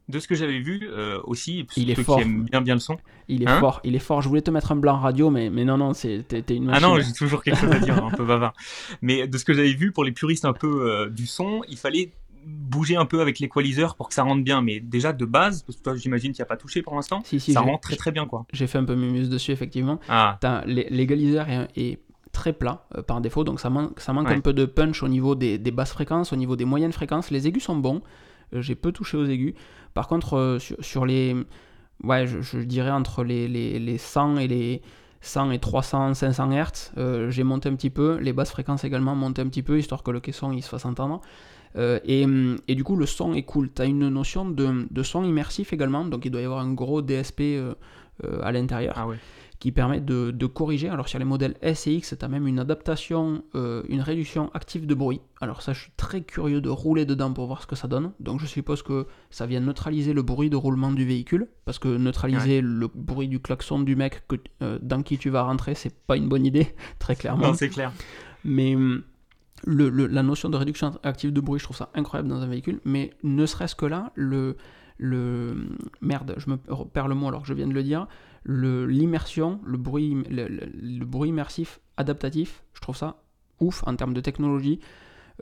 [SPEAKER 2] De ce que j'avais vu euh, aussi,
[SPEAKER 1] il est fort.
[SPEAKER 2] qui aiment bien bien le son.
[SPEAKER 1] Il est
[SPEAKER 2] Hein
[SPEAKER 1] fort, il est fort. Je voulais te mettre un blanc radio, mais, mais non, non, t'es, une
[SPEAKER 2] Ah
[SPEAKER 1] machine.
[SPEAKER 2] non, j'ai toujours quelque chose à dire, un peu bavard. Mais de ce que j'avais vu, pour les puristes un peu euh, du son, il fallait bouger un peu avec l'équaliseur pour que ça rentre bien. Mais déjà de base, parce que toi j'imagine qu'il n'y a pas touché pour l'instant,
[SPEAKER 1] si, si,
[SPEAKER 2] ça rend très très bien quoi.
[SPEAKER 1] j'ai fait un peu mumuse dessus, effectivement.
[SPEAKER 2] Ah,
[SPEAKER 1] l'égaliseur est, est très plat euh, par défaut, donc ça, manque ça manque
[SPEAKER 2] Ouais.
[SPEAKER 1] un peu de punch au niveau des, des basses fréquences, au niveau des moyennes fréquences. Les aigus sont bons, j'ai peu touché aux aigus. Par contre, euh, sur, les. Ouais, je, dirais entre les, les, les 100 et les. 100 et 300, 500 Hz, j'ai monté un petit peu, les basses fréquences également monté un petit peu, histoire que le caisson il se fasse entendre. Euh, et, hum, et du coup, le son est cool. Tu as une notion de, de son immersif également, donc il doit y avoir un gros DSP euh, à l'intérieur
[SPEAKER 2] ah ouais.
[SPEAKER 1] Qui permet de, de corriger. Alors sur les modèles S et X, tu as même une adaptation, euh, une réduction active de bruit. Alors ça, je suis très curieux de rouler dedans pour voir ce que ça donne. Donc je suppose que ça vient neutraliser le bruit de roulement du véhicule, parce que neutraliser le bruit du klaxon du mec que, euh, dans qui tu vas rentrer, c'est pas une bonne idée, [LAUGHS] très clairement.
[SPEAKER 2] Non, c'est clair.
[SPEAKER 1] Mais hum, le- le- la notion de réduction active de bruit, je trouve ça incroyable dans un véhicule. Mais ne serait-ce que là, le, le merde, je me perds le mot alors que je viens de le dire. L'immersion, le bruit, le, bruit immersif adaptatif, je trouve ça ouf en termes de technologie.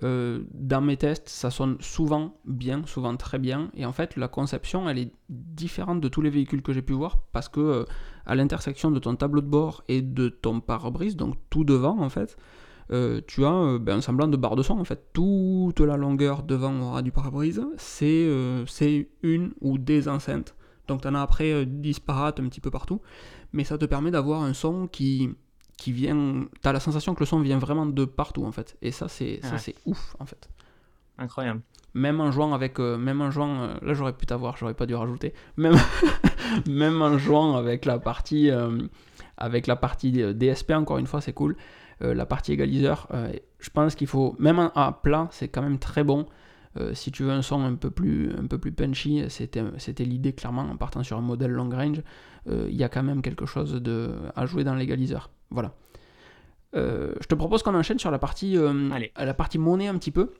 [SPEAKER 1] Euh, dans mes tests, ça sonne souvent bien, souvent très bien. Et en fait, la conception, elle est différente de tous les véhicules que j'ai pu voir parce que euh, à l'intersection de ton tableau de bord et de ton pare-brise, donc tout devant en fait, euh, tu as ben, un semblant de barre de son en fait. Toute la longueur devant aura du pare-brise, c'est une ou des enceintes. Donc tu en as après euh, disparates un petit peu partout, mais ça te permet d'avoir un son qui, qui vient. Tu as la sensation que le son vient vraiment de partout en fait. Et ça, c'est ça
[SPEAKER 2] Ouais.
[SPEAKER 1] c'est ouf en fait.
[SPEAKER 2] Incroyable.
[SPEAKER 1] Même en jouant avec. euh, même en jouant. euh, là, j'aurais pu t'avoir, j'aurais pas dû rajouter. Même, [LAUGHS] même en jouant avec la partie. avec la partie DSP, encore une fois, c'est cool. La partie égaliseur, je pense qu'il faut. Même à plat, c'est quand même très bon. Euh, si tu veux un son un peu plus, un peu plus punchy, c'était l'idée clairement en partant sur un modèle long range. euh, Il y a quand même quelque chose de, à jouer dans l'égaliseur. Voilà. Euh, je te propose qu'on enchaîne sur la partie, la partie monnaie un petit peu.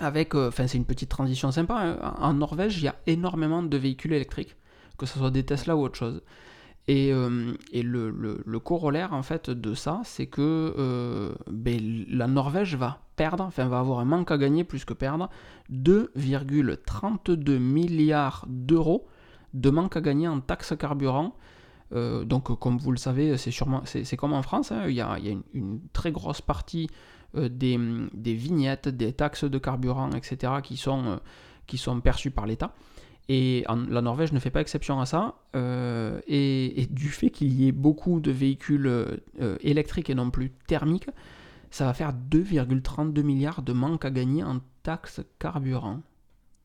[SPEAKER 1] Avec, enfin, c'est une petite transition sympa. hein. En Norvège, il y a énormément de véhicules électriques, que ce soit des Tesla ou autre chose. Et, euh, le, corollaire en fait de ça, c'est que euh, ben, la Norvège va perdre, enfin va avoir un manque à gagner plus que perdre, 2,32 milliards d'euros de manque à gagner en taxes carburant. Euh, donc, comme vous le savez, c'est sûrement, c'est, comme en France, hein, il y a, une, très grosse partie des, vignettes, des taxes de carburant, etc., qui sont perçues par l'État. Et en- la Norvège ne fait pas exception à ça. euh, et, et du fait qu'il y ait beaucoup de véhicules euh, électriques et non plus thermiques, ça va faire 2,32 milliards de manque à gagner en taxes carburant.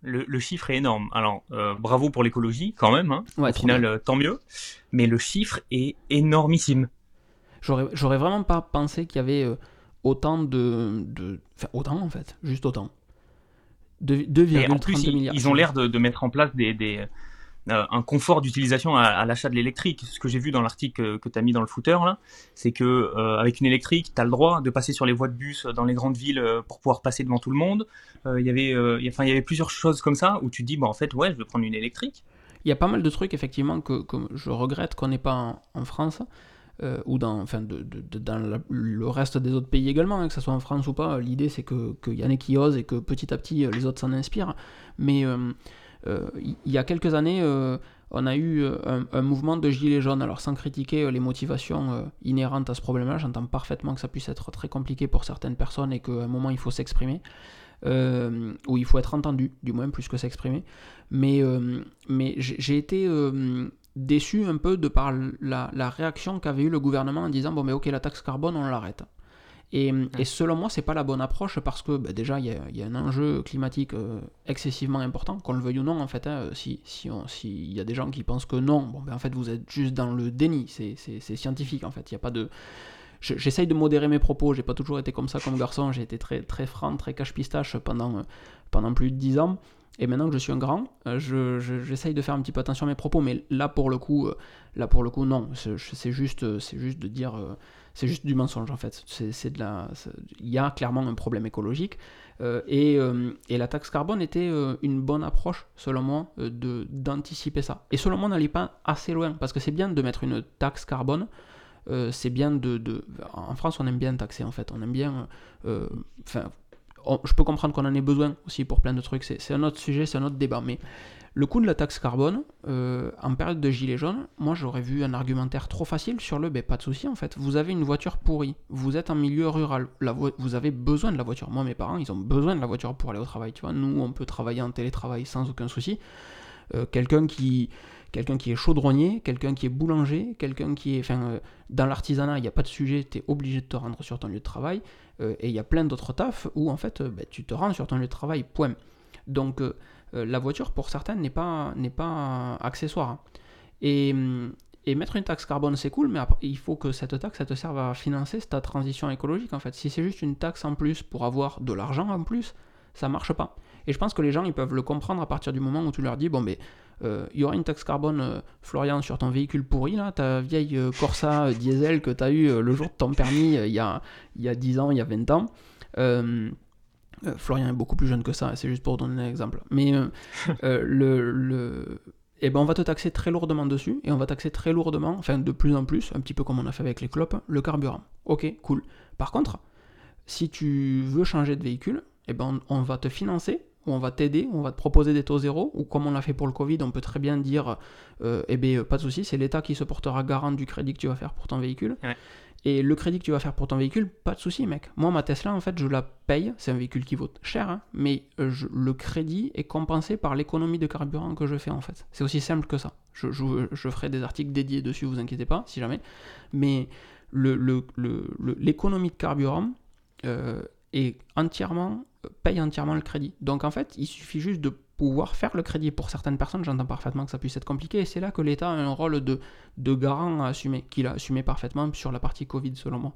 [SPEAKER 2] Le, le chiffre est énorme. Alors, euh, bravo pour l'écologie, quand même. Hein.
[SPEAKER 1] Ouais,
[SPEAKER 2] Au final, euh, tant mieux. Mais le chiffre est énormissime.
[SPEAKER 1] J'aurais, vraiment pas pensé qu'il y avait euh, autant de, de. Enfin, autant en fait, juste autant. De-
[SPEAKER 2] Et en plus,
[SPEAKER 1] 2,32
[SPEAKER 2] ils,
[SPEAKER 1] milliards.
[SPEAKER 2] ils ont l'air de, de mettre en place des, des, euh, un confort d'utilisation à, à l'achat de l'électrique. Ce que j'ai vu dans l'article que, que tu as mis dans le footer, là, c'est que euh, avec une électrique, tu as le droit de passer sur les voies de bus dans les grandes villes euh, pour pouvoir passer devant tout le monde. Euh, Il y avait, enfin, il y avait plusieurs choses comme ça où tu te dis, bah, en fait, ouais, je vais prendre une électrique.
[SPEAKER 1] Il y a pas mal de trucs, effectivement, que, que je regrette qu'on n'ait pas en, en France, euh, ou dans, enfin, dans le reste des autres pays également, hein, que ce soit en France ou pas. L'idée, c'est qu'il y en ait qui osent et que petit à petit, euh, les autres s'en inspirent. Mais euh, euh, il y a quelques années, euh, on a eu euh, un, mouvement de gilets jaunes. Alors, sans critiquer euh, les motivations euh, inhérentes à ce problème-là, j'entends parfaitement que ça puisse être très compliqué pour certaines personnes et qu'à un moment, il faut s'exprimer. Euh, ou il faut être entendu, du moins plus que s'exprimer. Mais, euh, mais j'ai été euh, déçu un peu de par la, la réaction qu'avait eu le gouvernement en disant bon mais ok la taxe carbone on l'arrête. Et, et selon moi c'est pas la bonne approche parce que bah, déjà il y, a- il y a un enjeu climatique euh, excessivement important, qu'on le veuille ou non en fait. hein, si s'il y a des gens qui pensent que non, bon ben en fait vous êtes juste dans le déni, c'est scientifique en fait. Il y a pas de je- J'essaye de modérer mes propos, j'ai pas toujours été comme ça comme garçon, j'ai été très, très franc, très cache-pistache pendant, euh, pendant plus de 10 ans. Et maintenant que je suis un grand, euh, je- je- j'essaye de faire un petit peu attention à mes propos, mais là pour le coup, euh, là pour le coup non, c'est juste, euh, c'est juste de dire, c'est juste du mensonge en fait. C'est de la, il y a clairement un problème écologique et, et, la taxe carbone était une bonne approche selon moi de d'anticiper ça. Et selon moi, on n'allait pas assez loin parce que c'est bien de mettre une taxe carbone. c'est bien de, de, En France, on aime bien taxer en fait. On aime bien. Enfin, je peux comprendre qu'on en ait besoin aussi pour plein de trucs. C'est un autre sujet, c'est un autre débat. Mais le coût de la taxe carbone, euh, en période de gilet jaune, moi j'aurais vu un argumentaire trop facile sur le ben, pas de souci en fait. Vous avez une voiture pourrie, vous êtes en milieu rural, vous avez besoin de la voiture. Moi, mes parents, ils ont besoin de la voiture pour aller au travail. Tu vois, nous, on peut travailler en télétravail sans aucun souci. Euh, quelqu'un qui quelqu'un qui est chaudronnier, quelqu'un qui est boulanger, quelqu'un qui est. Enfin, euh, dans l'artisanat, il n'y a pas de sujet, tu es obligé de te rendre sur ton lieu de travail. et il y a plein d'autres tafs où en fait, ben, tu te rends sur ton lieu de travail, point. Donc, euh, la voiture, pour certaines, n'est pas, n'est pas accessoire. Et, mm, et, mettre une taxe carbone, c'est cool, mais il faut que cette taxe, ça te serve à financer ta transition écologique, en fait. Si c'est juste une taxe en plus pour avoir de l'argent en plus, ça marche pas. Et je pense que les gens, ils peuvent le comprendre à partir du moment où tu leur dis, bon, mais euh, il y aura une taxe carbone, euh, Florian, sur ton véhicule pourri, là, ta vieille Corsa diesel que tu as eu le jour de ton permis il, y a, il y a 10 ans, il y a 20 ans. Euh, Florian est beaucoup plus jeune que ça, c'est juste pour donner un exemple. Mais euh, [LAUGHS] euh, le, le... Eh ben, on va te taxer très lourdement dessus, et on va taxer très lourdement, enfin de plus en plus, un petit peu comme on a fait avec les clopes, le carburant. Ok, cool. Par contre, si tu veux changer de véhicule, eh ben, on, va te financer, on va t'aider, on va te proposer des taux zéro, ou comme on l'a fait pour le Covid, on peut très bien dire, eh ben, pas de souci, c'est l'État qui se portera garant du crédit que tu vas faire pour ton véhicule. Et le crédit que tu vas faire pour ton véhicule, pas de souci, mec. Moi, ma Tesla, en fait, je la paye. C'est un véhicule qui vaut cher, hein, mais euh, le crédit est compensé par l'économie de carburant que je fais, en fait. C'est aussi simple que ça. Je, je, ferai des articles dédiés dessus, vous inquiétez pas, si jamais. Mais l'économie le, de carburant euh, est entièrement, paye entièrement le crédit. Donc, en fait, il suffit juste de pouvoir faire le crédit. Pour certaines personnes, j'entends parfaitement que ça puisse être compliqué, et c'est là que l'État a un rôle de, de garant à assumer, qu'il a assumé parfaitement sur la partie Covid, selon moi.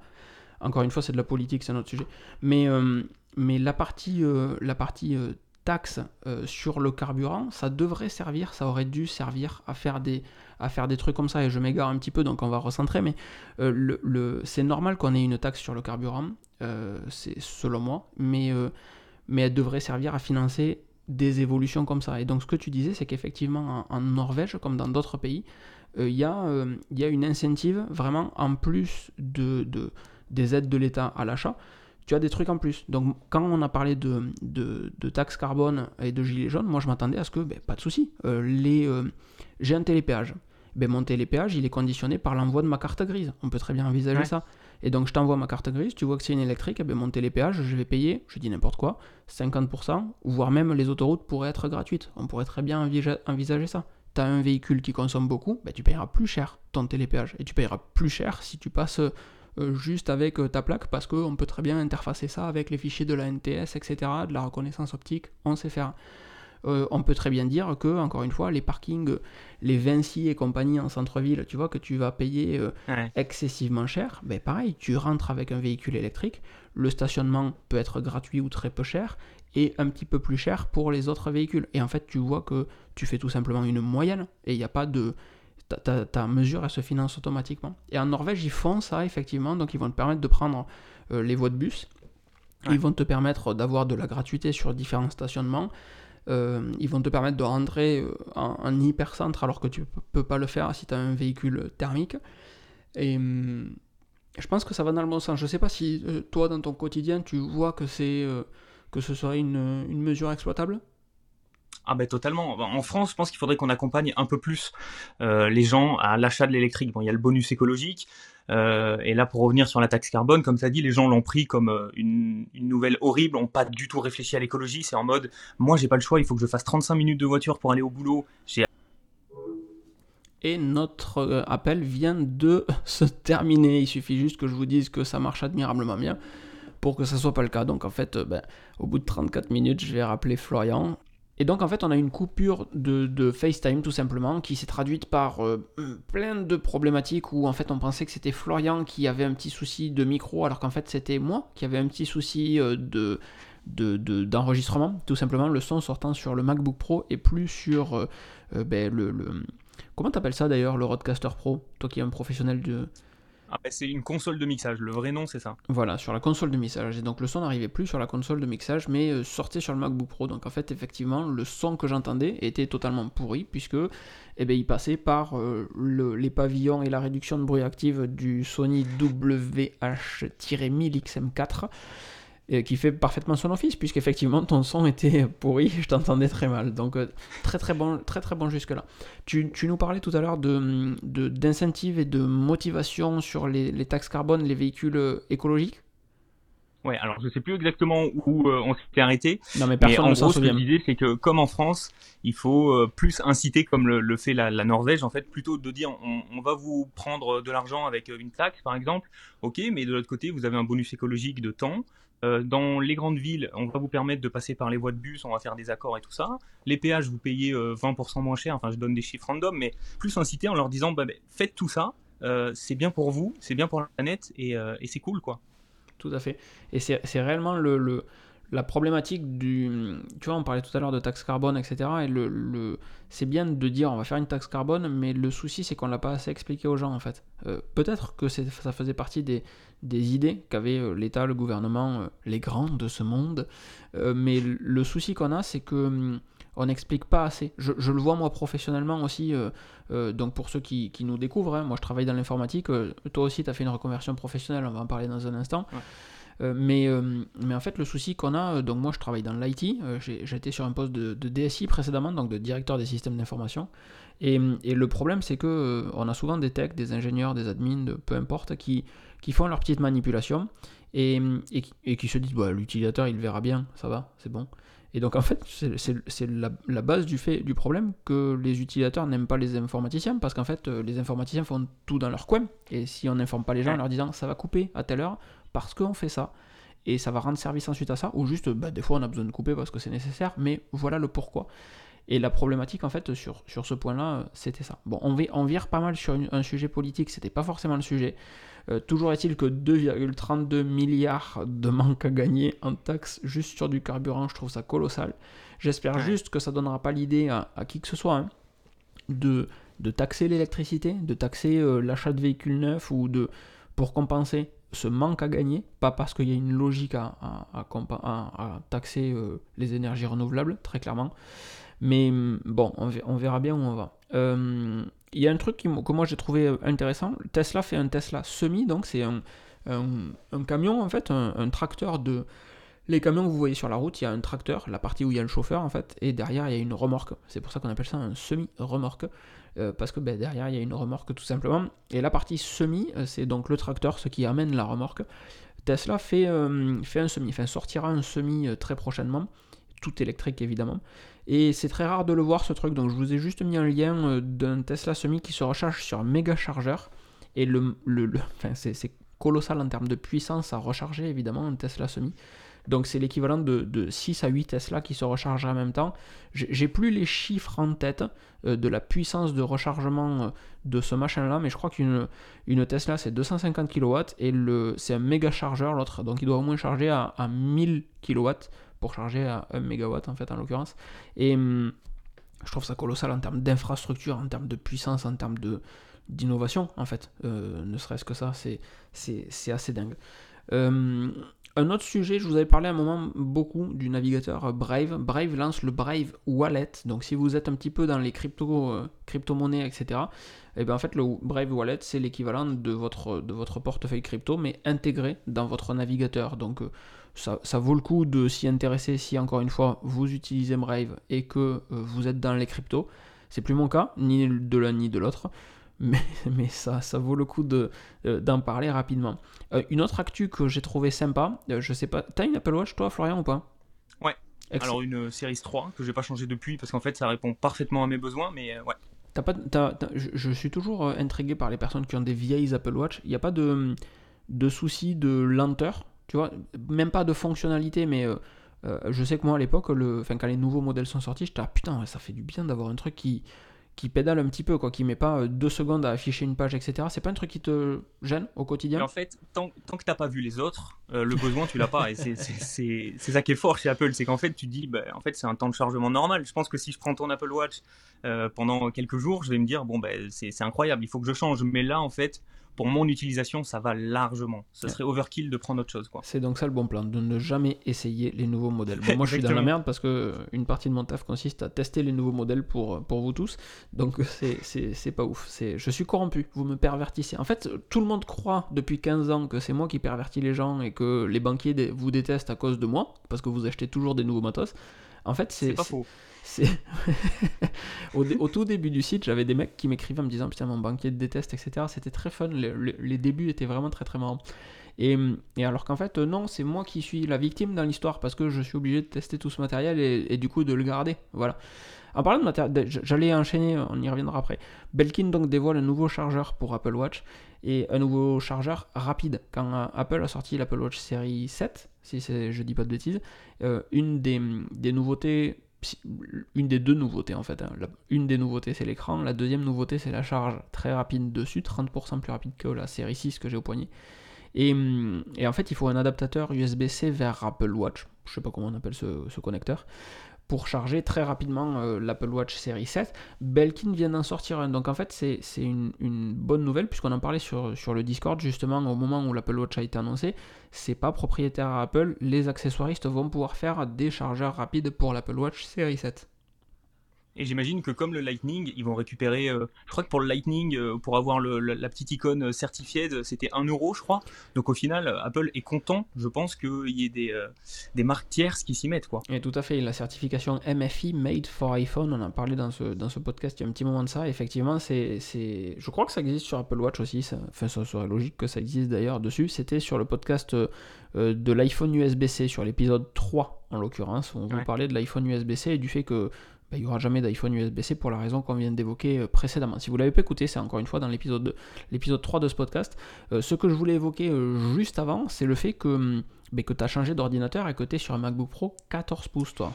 [SPEAKER 1] Encore une fois, c'est de la politique, c'est un autre sujet. Mais, euh, mais la partie, euh, la partie euh, taxe sur le carburant, ça devrait servir, ça aurait dû servir à faire des, à faire des trucs comme ça, et je m'égare un petit peu, donc on va recentrer, mais le, le c'est normal qu'on ait une taxe sur le carburant, c'est selon moi, mais, mais elle devrait servir à financer des évolutions comme ça. Et donc ce que tu disais, c'est qu'effectivement en, Norvège, comme dans d'autres pays, euh, il euh, y, a une incentive vraiment en plus de, des aides de l'État à l'achat. Tu as des trucs en plus. Donc quand on a parlé de, de, taxes carbone et de gilets jaunes, moi je m'attendais à ce que, ben, pas de souci, euh, les, j'ai un télépéage. Ben, mon télépéage, il est conditionné par l'envoi de ma carte grise. On peut très bien envisager ça. Et donc je t'envoie ma carte grise, tu vois que c'est une électrique, eh bien mon télépéage, je vais payer, je dis n'importe quoi, 50%, ou voire même les autoroutes pourraient être gratuites. On pourrait très bien envisager ça. Tu as un véhicule qui consomme beaucoup, ben tu payeras plus cher ton télépéage. Et tu payeras plus cher si tu passes euh, juste avec euh, ta plaque, parce qu'on peut très bien interfacer ça avec les fichiers de la NTS, etc., de la reconnaissance optique, on sait faire. Euh, on peut très bien dire que, encore une fois, les parkings, les Vinci et compagnie en centre-ville, tu vois que tu vas payer euh, excessivement cher. Ben pareil, tu rentres avec un véhicule électrique, le stationnement peut être gratuit ou très peu cher, et un petit peu plus cher pour les autres véhicules. Et en fait, tu vois que tu fais tout simplement une moyenne, et il n'y a pas de... Ta, mesure, elle se finance automatiquement. Et en Norvège, ils font ça, effectivement, donc ils vont te permettre de prendre euh, les voies de bus. Ils vont te permettre d'avoir de la gratuité sur différents stationnements. Euh, ils vont te permettre de rentrer euh, en, hypercentre alors que tu peux pas le faire si tu as un véhicule thermique. Et hum, je pense que ça va dans le bon sens. Je sais pas si euh, toi, dans ton quotidien, tu vois que, c'est, que ce serait une, une mesure exploitable?
[SPEAKER 2] Ah ben totalement. En France, je pense qu'il faudrait qu'on accompagne un peu plus les gens à l'achat de l'électrique. Bon, il y a le bonus écologique, euh, et là, pour revenir sur la taxe carbone, comme ça dit, les gens l'ont pris comme euh, une, nouvelle horrible, n'ont pas du tout réfléchi à l'écologie. C'est en mode, moi, j'ai pas le choix, il faut que je fasse 35 minutes de voiture pour aller au boulot.
[SPEAKER 1] Et notre euh, appel vient de [LAUGHS] se terminer. Il suffit juste que je vous dise que ça marche admirablement bien pour que ça soit pas le cas. Donc en fait, ben, au bout de 34 minutes, je vais rappeler Florian. Et donc en fait on a une coupure de, FaceTime tout simplement qui s'est traduite par euh, plein de problématiques où en fait on pensait que c'était Florian qui avait un petit souci de micro alors qu'en fait c'était moi qui avait un petit souci euh, de d'enregistrement, tout simplement le son sortant sur le MacBook Pro et plus sur euh, ben, le, le, Comment t'appelles ça d'ailleurs, le Roadcaster Pro? Toi qui es un professionnel de...
[SPEAKER 2] Ah, c'est une console de mixage, le vrai nom c'est ça.
[SPEAKER 1] Voilà, sur la console de mixage. Et donc le son n'arrivait plus sur la console de mixage, mais euh, sortait sur le MacBook Pro. Donc en fait, effectivement, le son que j'entendais était totalement pourri, puisque eh ben, il passait par euh, les pavillons et la réduction de bruit active du Sony WH-1000 XM4 qui fait parfaitement son office, puisqu'effectivement ton son était pourri, [LAUGHS] je t'entendais très mal. Donc euh, très très bon, très très bon jusque-là. Tu, tu, nous parlais tout à l'heure d'incentives de, d'incentives et de motivation sur les, les, taxes carbone, les véhicules euh, écologiques?
[SPEAKER 2] Ouais, alors je sais plus exactement où euh, on s'était arrêté.
[SPEAKER 1] Non, mais personne
[SPEAKER 2] en
[SPEAKER 1] ne s'en
[SPEAKER 2] souvient. Ce que je disais, c'est que comme en France, il faut plus inciter, comme le, fait la, la, Norvège, en fait, plutôt de dire on, on va vous prendre de l'argent avec une taxe, par exemple. Ok, mais de l'autre côté, vous avez un bonus écologique de temps. Euh, dans les grandes villes, on va vous permettre de passer par les voies de bus, on va faire des accords et tout ça. Les péages, vous payez 20% euh, moins cher, enfin je donne des chiffres random, mais plus inciter en leur disant bah, bah, faites tout ça, euh, c'est bien pour vous, c'est bien pour la planète et, c'est cool quoi.
[SPEAKER 1] Tout à fait. Et c'est réellement le, le, la problématique du. Tu vois, on parlait tout à l'heure de taxe carbone, etc. Et le, c'est bien de dire on va faire une taxe carbone, mais le souci c'est qu'on l'a pas assez expliqué aux gens en fait. Euh, peut-être que ça faisait partie des, idées qu'avait euh, l'État, le gouvernement, euh, les grands de ce monde. mais le souci qu'on a, c'est que hum, on n'explique pas assez. Je, le vois moi professionnellement aussi, donc pour ceux qui, nous découvrent, hein, moi je travaille dans l'informatique, toi aussi tu as fait une reconversion professionnelle, on va en parler dans un instant. Euh, mais, euh, mais en fait, le souci qu'on a, euh, donc moi je travaille dans l'IT, j'étais sur un poste de, DSI précédemment, donc de directeur des systèmes d'information. Et, et, le problème, c'est que on a souvent des techs, des ingénieurs, des admins, peu importe, qui, qui font leurs petites manipulations et, et, qui se disent bah, l'utilisateur il verra bien, ça va, c'est bon. Et donc en fait, c'est la, la, base du, fait, du problème que les utilisateurs n'aiment pas les informaticiens, parce qu'en fait, les informaticiens font tout dans leur coin, et si on n'informe pas les gens en leur disant ça va couper à telle heure, parce qu'on fait ça, et ça va rendre service ensuite à ça, ou juste, bah, des fois on a besoin de couper parce que c'est nécessaire, mais voilà le pourquoi. Et la problématique, en fait, sur, sur ce point-là, c'était ça. Bon, on, on vire pas mal sur un sujet politique, c'était pas forcément le sujet. Euh, toujours est-il que 2,32 milliards de manque à gagner en taxes juste sur du carburant, je trouve ça colossal. J'espère juste que ça donnera pas l'idée à, qui que ce soit hein, de, de taxer l'électricité, de taxer euh, l'achat de véhicules neufs ou de pour compenser ce manque à gagner, pas parce qu'il y a une logique à, taxer euh, les énergies renouvelables, très clairement. Mais mm, bon, on, verra bien où on va. Euh, il y a un truc qui, que moi j'ai trouvé intéressant. Tesla fait un Tesla semi, donc c'est un, camion en fait, un, tracteur de. Les camions que vous voyez sur la route, il y a un tracteur, la partie où il y a le chauffeur en fait, et derrière il y a une remorque. C'est pour ça qu'on appelle ça un semi-remorque. Euh, parce que ben, derrière il y a une remorque tout simplement. Et la partie semi, euh, c'est donc le tracteur, ce qui amène la remorque. Tesla fait, euh, un semi, enfin sortira un semi très prochainement, tout électrique évidemment. Et c'est très rare de le voir ce truc, donc je vous ai juste mis un lien d'un Tesla semi qui se recharge sur un méga chargeur. Et le, le, c'est colossal en termes de puissance à recharger évidemment un Tesla semi. Donc c'est l'équivalent de, 6 à 8 Tesla qui se rechargeraient en même temps. J'ai plus les chiffres en tête euh, de la puissance de rechargement euh, de ce machin-là, mais je crois qu'une une Tesla c'est 250 kW et c'est un méga chargeur l'autre, donc il doit au moins charger à, 1000 kW pour charger à 1 MW en fait en l'occurrence. Et hum, je trouve ça colossal en termes d'infrastructure, en termes de puissance, en termes de d'innovation en fait. Euh, ne serait-ce que ça, c'est assez dingue. Euh, un autre sujet, je vous avais parlé à un moment beaucoup du navigateur Brave. Brave lance le Brave Wallet. Donc si vous êtes un petit peu dans les crypto, euh, crypto-monnaies, etc., et eh bien en fait le Brave Wallet c'est l'équivalent de votre, portefeuille crypto, mais intégré dans votre navigateur. Donc euh, ça, ça, vaut le coup de s'y intéresser si encore une fois vous utilisez Brave et que euh, vous êtes dans les cryptos. C'est plus mon cas, ni de l'un ni de l'autre mais, [LAUGHS] mais ça, ça vaut le coup de, euh, d'en parler rapidement. Euh, une autre actu que j'ai trouvé sympa, euh, je sais pas, t'as une Apple Watch toi Florian ou pas?
[SPEAKER 2] Ouais. Alors une Series 3 que j'ai pas changé depuis parce qu'en fait ça répond parfaitement à mes besoins, mais ouais.
[SPEAKER 1] T'as pas, je, suis toujours intrigué par les personnes qui ont des vieilles Apple Watch. Il n'y a pas de, de souci de lenteur, tu vois, même pas de fonctionnalité, mais je sais que moi à l'époque, le, quand les nouveaux modèles sont sortis, j'étais ah putain, ça fait du bien d'avoir un truc qui, qui pédale un petit peu, quoi, qui met pas euh, deux secondes à afficher une page, etc. C'est pas un truc qui te gêne au quotidien
[SPEAKER 2] En fait, tant, que t'as pas vu les autres, le besoin, tu l'as pas. Et c'est ça qui est fort chez Apple, c'est qu'en fait, tu dis, bah, en fait, c'est un temps de chargement normal. Je pense que si je prends ton Apple Watch pendant quelques jours, je vais me dire, bon, ben, c'est incroyable, il faut que je change. Mais là, en fait, pour mon utilisation, ça va largement. Ce serait overkill de prendre autre chose. Quoi.
[SPEAKER 1] C'est donc ça le bon plan, de ne jamais essayer les nouveaux modèles. moi, je suis dans la merde parce que euh, une partie de mon taf consiste à tester les nouveaux modèles pour, euh, pour vous tous. Donc, c'est pas ouf. Je suis corrompu. Vous me pervertissez. En fait, tout le monde croit depuis 15 ans que c'est moi qui pervertis les gens et que les banquiers vous détestent à cause de moi parce que vous achetez toujours des nouveaux matos. En fait, c'est.
[SPEAKER 2] pas faux. [LAUGHS]
[SPEAKER 1] au, tout début du site, j'avais des mecs qui m'écrivaient en me disant Putain, mon banquier te déteste, etc. C'était très fun. Les, débuts étaient vraiment très très marrants. Et, alors qu'en fait, non, c'est moi qui suis la victime dans l'histoire parce que je suis obligé de tester tout ce matériel et, du coup de le garder. Voilà. En parlant de matériel, j'allais enchaîner, on y reviendra après. Belkin donc dévoile un nouveau chargeur pour Apple Watch et un nouveau chargeur rapide. Quand euh, Apple a sorti l'Apple Watch série 7, si je dis pas de bêtises, euh, une des nouveautés une des deux nouveautés en fait. Hein. une des nouveautés c'est l'écran, la deuxième nouveauté c'est la charge très rapide dessus, 30% plus rapide que la série 6 que j'ai au poignet. Et, en fait il faut un adaptateur USB-C vers Apple Watch, je sais pas comment on appelle ce connecteur, pour charger très rapidement euh, l'Apple Watch série 7. Belkin vient d'en sortir un. Donc en fait, c'est une, bonne nouvelle, puisqu'on en parlait sur, sur le Discord justement au moment où l'Apple Watch a été annoncé. C'est pas propriétaire à Apple. Les accessoiristes vont pouvoir faire des chargeurs rapides pour l'Apple Watch série 7.
[SPEAKER 2] Et j'imagine que comme le Lightning, ils vont récupérer. Euh, je crois que pour le Lightning, euh, pour avoir la, petite icône euh, certifiée, c'était 1 euro, je crois. Donc au final, Apple est content, je pense, qu'il y ait des, des marques tierces qui s'y mettent. Quoi.
[SPEAKER 1] Et tout à fait. La certification MFI Made for iPhone, on en a parlé dans ce, dans ce podcast il y a un petit moment de ça. Effectivement, c'est, je crois que ça existe sur Apple Watch aussi. Ça, enfin, ça serait logique que ça existe d'ailleurs dessus. C'était sur le podcast de l'iPhone USB-C, sur l'épisode 3 en l'occurrence. On vous parlait de l'iPhone USB-C et du fait que bah, il n'y aura jamais d'iPhone USB-C pour la raison qu'on vient d'évoquer euh, précédemment. Si vous ne l'avez pas écouté, c'est encore une fois dans l'épisode, l'épisode 3 de ce podcast. Euh, ce que je voulais évoquer euh, juste avant, c'est le fait que, bah, que tu as changé d'ordinateur et que tu es sur un MacBook Pro 14 pouces, toi.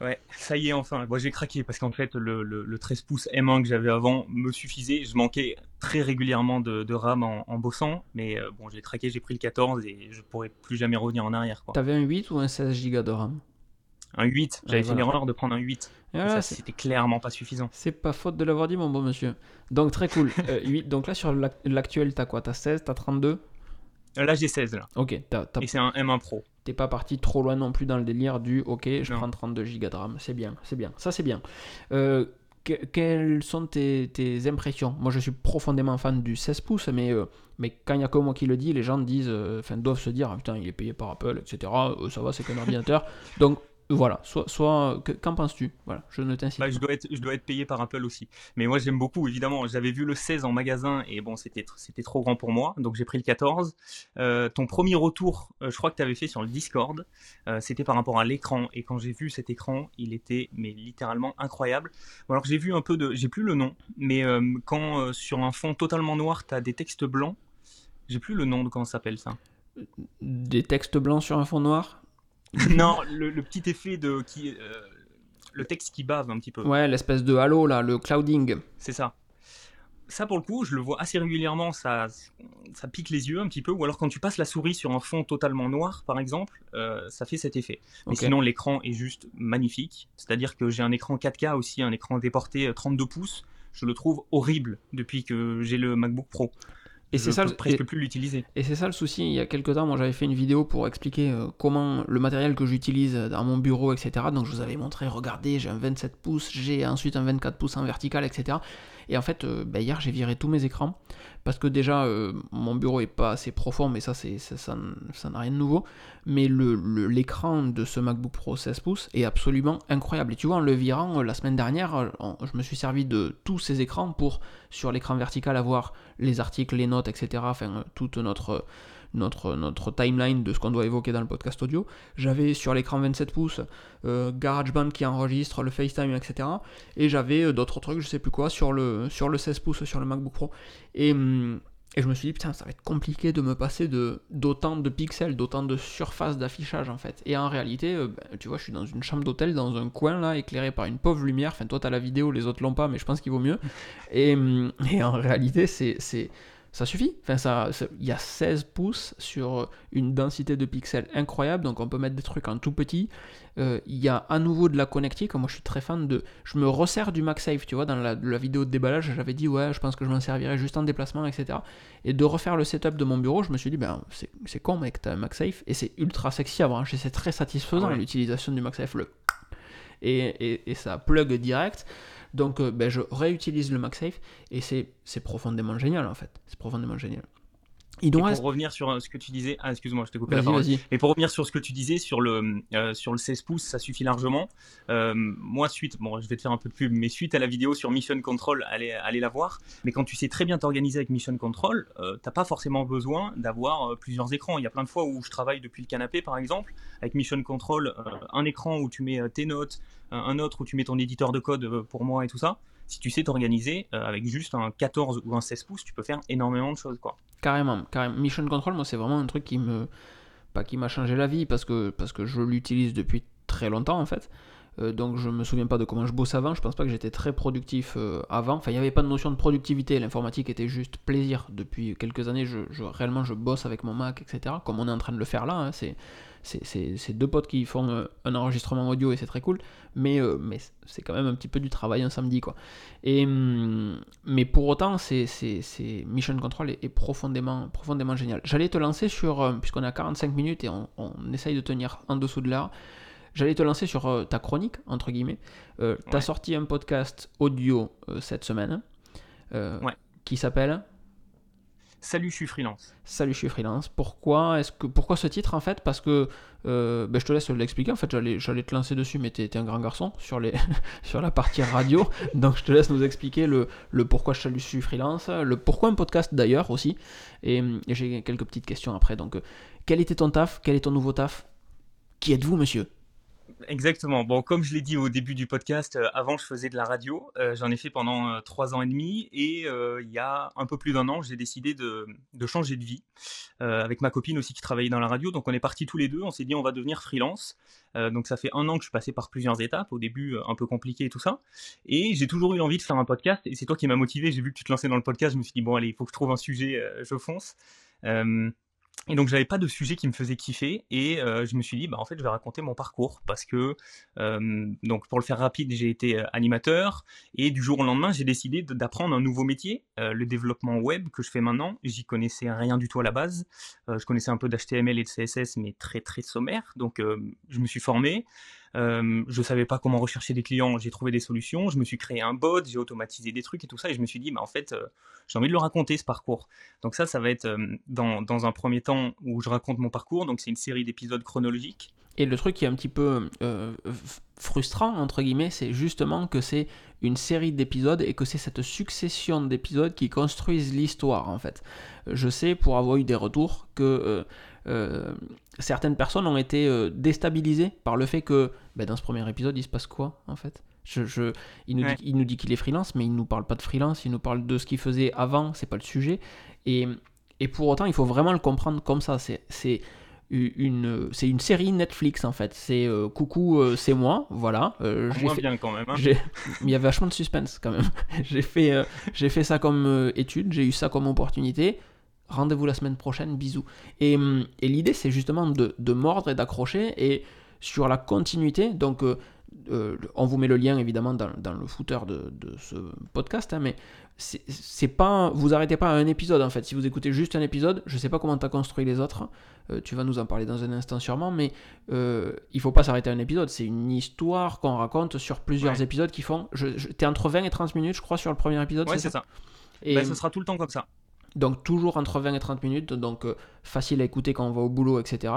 [SPEAKER 2] Ouais, ça y est, enfin. Moi, j'ai craqué parce qu'en fait, le, 13 pouces M1 que j'avais avant me suffisait. Je manquais très régulièrement de, RAM en, bossant, mais bon, j'ai craqué, j'ai pris le 14 et je pourrais plus jamais revenir en arrière.
[SPEAKER 1] Tu avais un 8 ou un 16 Go de RAM?
[SPEAKER 2] Un 8. J'avais fait l'erreur de prendre un 8. ça, c'était clairement pas suffisant.
[SPEAKER 1] C'est pas faute de l'avoir dit, mon bon monsieur. Donc, très cool. 8. [LAUGHS] Euh, donc là, sur l'actuel, t'as quoi? T'as 16 T'as 32
[SPEAKER 2] euh, Là, j'ai 16. Là.
[SPEAKER 1] Ok.
[SPEAKER 2] Et c'est un M1 Pro.
[SPEAKER 1] T'es pas parti trop loin non plus dans le délire du ok, je prends 32 Go de RAM. C'est bien, c'est bien. Ça, c'est bien. Euh, quelles sont tes, impressions? Moi, je suis profondément fan du 16 pouces, mais, mais quand il n'y a que moi qui le dis, les gens disent, enfin, doivent se dire, ah, putain, il est payé par Apple, etc. ça va, c'est qu'un ordinateur. [LAUGHS] Donc, voilà, soit, soit qu'en penses-tu? Voilà, je ne t'incite
[SPEAKER 2] bah, je dois être, je dois être payé par Apple aussi. Mais moi j'aime beaucoup, évidemment. J'avais vu le 16 en magasin et bon, c'était, trop grand pour moi, donc j'ai pris le 14. Euh, ton premier retour, euh, je crois que tu avais fait sur le Discord, euh, c'était par rapport à l'écran. Et quand j'ai vu cet écran, il était mais littéralement incroyable. Bon, alors j'ai vu un peu de, j'ai plus le nom, mais quand sur un fond totalement noir, tu as des textes blancs, j'ai plus le nom de comment ça s'appelle ça.
[SPEAKER 1] Des textes blancs sur un fond noir? [LAUGHS]
[SPEAKER 2] non, le, petit effet de qui, euh, le texte qui bave un petit peu.
[SPEAKER 1] Ouais, l'espèce de halo là, le clouding.
[SPEAKER 2] C'est ça. Ça pour le coup, je le vois assez régulièrement, ça, ça pique les yeux un petit peu. Ou alors quand tu passes la souris sur un fond totalement noir, par exemple, euh, ça fait cet effet. Mais sinon, l'écran est juste magnifique. C'est-à-dire que j'ai un écran 4K aussi, un écran déporté 32 euh, pouces. Je le trouve horrible depuis que j'ai le MacBook Pro. Et c'est ça presque plus l'utiliser.
[SPEAKER 1] Et c'est ça le souci. Il y a quelques temps, moi j'avais fait une vidéo pour expliquer euh, comment le matériel que j'utilise dans mon bureau, etc. Donc je vous avais montré, regardez, j'ai un 27 pouces, j'ai ensuite un 24 pouces en vertical, etc. Et en fait, euh, bah, hier j'ai viré tous mes écrans parce que déjà euh, mon bureau est pas assez profond, mais ça c'est ça n'a rien de nouveau. Mais l'écran de ce MacBook Pro 16 pouces est absolument incroyable. Et tu vois, en le virant la semaine dernière, je me suis servi de tous ces écrans pour sur l'écran vertical avoir les articles, les notes, etc. Enfin, toute notre notre, notre timeline de ce qu'on doit évoquer dans le podcast audio. J'avais sur l'écran 27 pouces euh, GarageBand qui enregistre le FaceTime, etc. Et j'avais euh, d'autres trucs, je sais plus quoi, sur le, sur le 16 pouces sur le MacBook Pro. Et, hum, et je me suis dit, putain, ça va être compliqué de me passer d'autant de pixels, d'autant de surface d'affichage en fait. Et en réalité, euh, ben, tu vois, je suis dans une chambre d'hôtel, dans un coin là, éclairé par une pauvre lumière. Enfin, toi, t'as la vidéo, les autres l'ont pas, mais je pense qu'il vaut mieux. Et, hum, et en réalité, c'est ça suffit. Enfin, ça, il y a 16 pouces sur une densité de pixels incroyable, donc on peut mettre des trucs en tout petit. Euh, il y a à nouveau de la connectique. Moi, je suis très fan de. Je me resserre du MagSafe, tu vois, dans la, vidéo de déballage, j'avais dit, ouais, je pense que je m'en servirai juste en déplacement, etc. Et de refaire le setup de mon bureau, je me suis dit, ben, c'est con, mec, t'as un MagSafe, et c'est ultra sexy à voir. C'est très satisfaisant ah l'utilisation du MagSafe, le. Et, et, ça plug direct. Donc euh, ben, je réutilise le MagSafe et c'est profondément génial en fait. C'est profondément génial.
[SPEAKER 2] Et pour revenir sur euh, ce que tu disais, ah excuse-moi, je t'ai coupé la parole. Mais pour revenir sur ce que tu disais sur le euh, sur le 16 pouces, ça suffit largement. moi suite, bon, je vais te faire un peu de pub, mais suite à la vidéo sur Mission Control, allez allez la voir. Mais quand tu sais très bien t'organiser avec Mission Control, euh, t'as pas forcément besoin d'avoir plusieurs écrans. Il y a plein de fois où je travaille depuis le canapé, par exemple, avec Mission Control, un écran où tu mets tes notes, un autre où tu mets ton éditeur de code euh, pour moi et tout ça, si tu sais t'organiser euh, avec juste un 14 ou un 16 pouces, tu peux faire énormément de choses quoi.
[SPEAKER 1] Carrément, carrément. Mission Control, moi c'est vraiment un truc qui me pas qui m'a changé la vie parce que parce que je l'utilise depuis très longtemps en fait. Euh, donc je me souviens pas de comment je bosse avant, je pense pas que j'étais très productif avant. Enfin, il n'y avait pas de notion de productivité, l'informatique était juste plaisir. Depuis quelques années, je, réellement je bosse avec mon Mac, etc. Comme on est en train de le faire là, hein. c'est c'est deux potes qui font euh, un enregistrement audio et c'est très cool, mais, euh, mais c'est quand même un petit peu du travail un samedi quoi. Et, hum, mais pour autant, c'est Mission Control est, profondément, profondément génial. J'allais te lancer sur, euh, puisqu'on à 45 minutes et on, essaye de tenir en dessous de l'heure, j'allais te lancer sur ta chronique, entre guillemets. tu as sorti un podcast audio cette semaine qui s'appelle
[SPEAKER 2] Salut, je suis freelance.
[SPEAKER 1] Salut, je suis freelance. Pourquoi est-ce que pourquoi ce titre en fait? Parce que euh, ben, je te laisse l'expliquer. En fait, j'allais j'allais te lancer dessus, mais tu es un grand garçon sur les [LAUGHS] sur la partie radio. [LAUGHS] donc je te laisse nous expliquer le, le pourquoi je suis freelance, le pourquoi un podcast d'ailleurs aussi. Et, et j'ai quelques petites questions après. Donc, quel était ton taf? Quel est ton nouveau taf? Qui êtes-vous, monsieur?
[SPEAKER 2] Exactement. Bon, comme je l'ai dit au début du podcast, euh, avant je faisais de la radio. Euh, j'en ai fait pendant euh, trois ans et demi et il y a un peu plus d'un an, j'ai décidé de, changer de vie avec ma copine aussi qui travaillait dans la radio. Donc on est partis tous les deux. On s'est dit on va devenir freelance. donc ça fait un an que je suis passé par plusieurs étapes. Au début un peu compliqué et tout ça. Et j'ai toujours eu envie de faire un podcast. Et c'est toi qui m'as motivé. J'ai vu que tu te lançais dans le podcast. Je me suis dit bon allez, il faut que je trouve un sujet. je fonce. Et donc j'avais pas de sujet qui me faisait kiffer et euh, je me suis dit bah en fait je vais raconter mon parcours parce que euh, donc pour le faire rapide j'ai été euh, animateur et du jour au lendemain j'ai décidé d'apprendre un nouveau métier le développement web que je fais maintenant. J'y connaissais rien du tout à la base. Je connaissais un peu d'HTML et de CSS mais très très sommaire. Donc je me suis formé euh, je savais pas comment rechercher des clients, j'ai trouvé des solutions, je me suis créé un bot, j'ai automatisé des trucs et tout ça, et je me suis dit, bah, en fait, j'ai envie de le raconter ce parcours. Donc ça, ça va être dans, dans, un premier temps où je raconte mon parcours, donc c'est une série d'épisodes chronologiques.
[SPEAKER 1] Et le truc qui est un petit peu frustrant, entre guillemets, c'est justement que c'est une série d'épisodes et que c'est cette succession d'épisodes qui construisent l'histoire, en fait. Je sais, pour avoir eu des retours, que euh, certaines personnes ont été euh, déstabilisées par le fait que ben, dans ce premier épisode, il se passe quoi en fait? Je, il, nous dit, qu'il est freelance, mais il ne nous parle pas de freelance, il nous parle de ce qu'il faisait avant, c'est pas le sujet. Et, et, pour autant, il faut vraiment le comprendre comme ça. C'est une, c'est une série Netflix en fait. C'est euh, coucou, c'est moi, voilà.
[SPEAKER 2] Moins bien quand même. Hein.
[SPEAKER 1] Il y avait vachement de suspense quand même. [LAUGHS] j'ai fait, j'ai fait ça comme étude, j'ai eu ça comme opportunité rendez-vous la semaine prochaine, bisous. Et, hum, et l'idée, c'est justement de, de mordre et d'accrocher, et sur la continuité, donc euh, euh, on vous met le lien évidemment dans, dans le footer de, de ce podcast, hein, mais c'est pas, vous arrêtez pas à un épisode en fait. Si vous écoutez juste un épisode, je sais pas comment tu as construit les autres, euh, tu vas nous en parler dans un instant sûrement, mais il faut pas s'arrêter à un épisode. C'est une histoire qu'on raconte sur plusieurs épisodes qui font. Je, T'es entre 20 et 30 minutes, je crois, sur le premier épisode.
[SPEAKER 2] Ouais, c'est ça. Et ben, ce sera tout le temps comme ça.
[SPEAKER 1] Donc toujours entre 20 et 30 minutes, donc euh, facile à écouter quand on va au boulot, etc.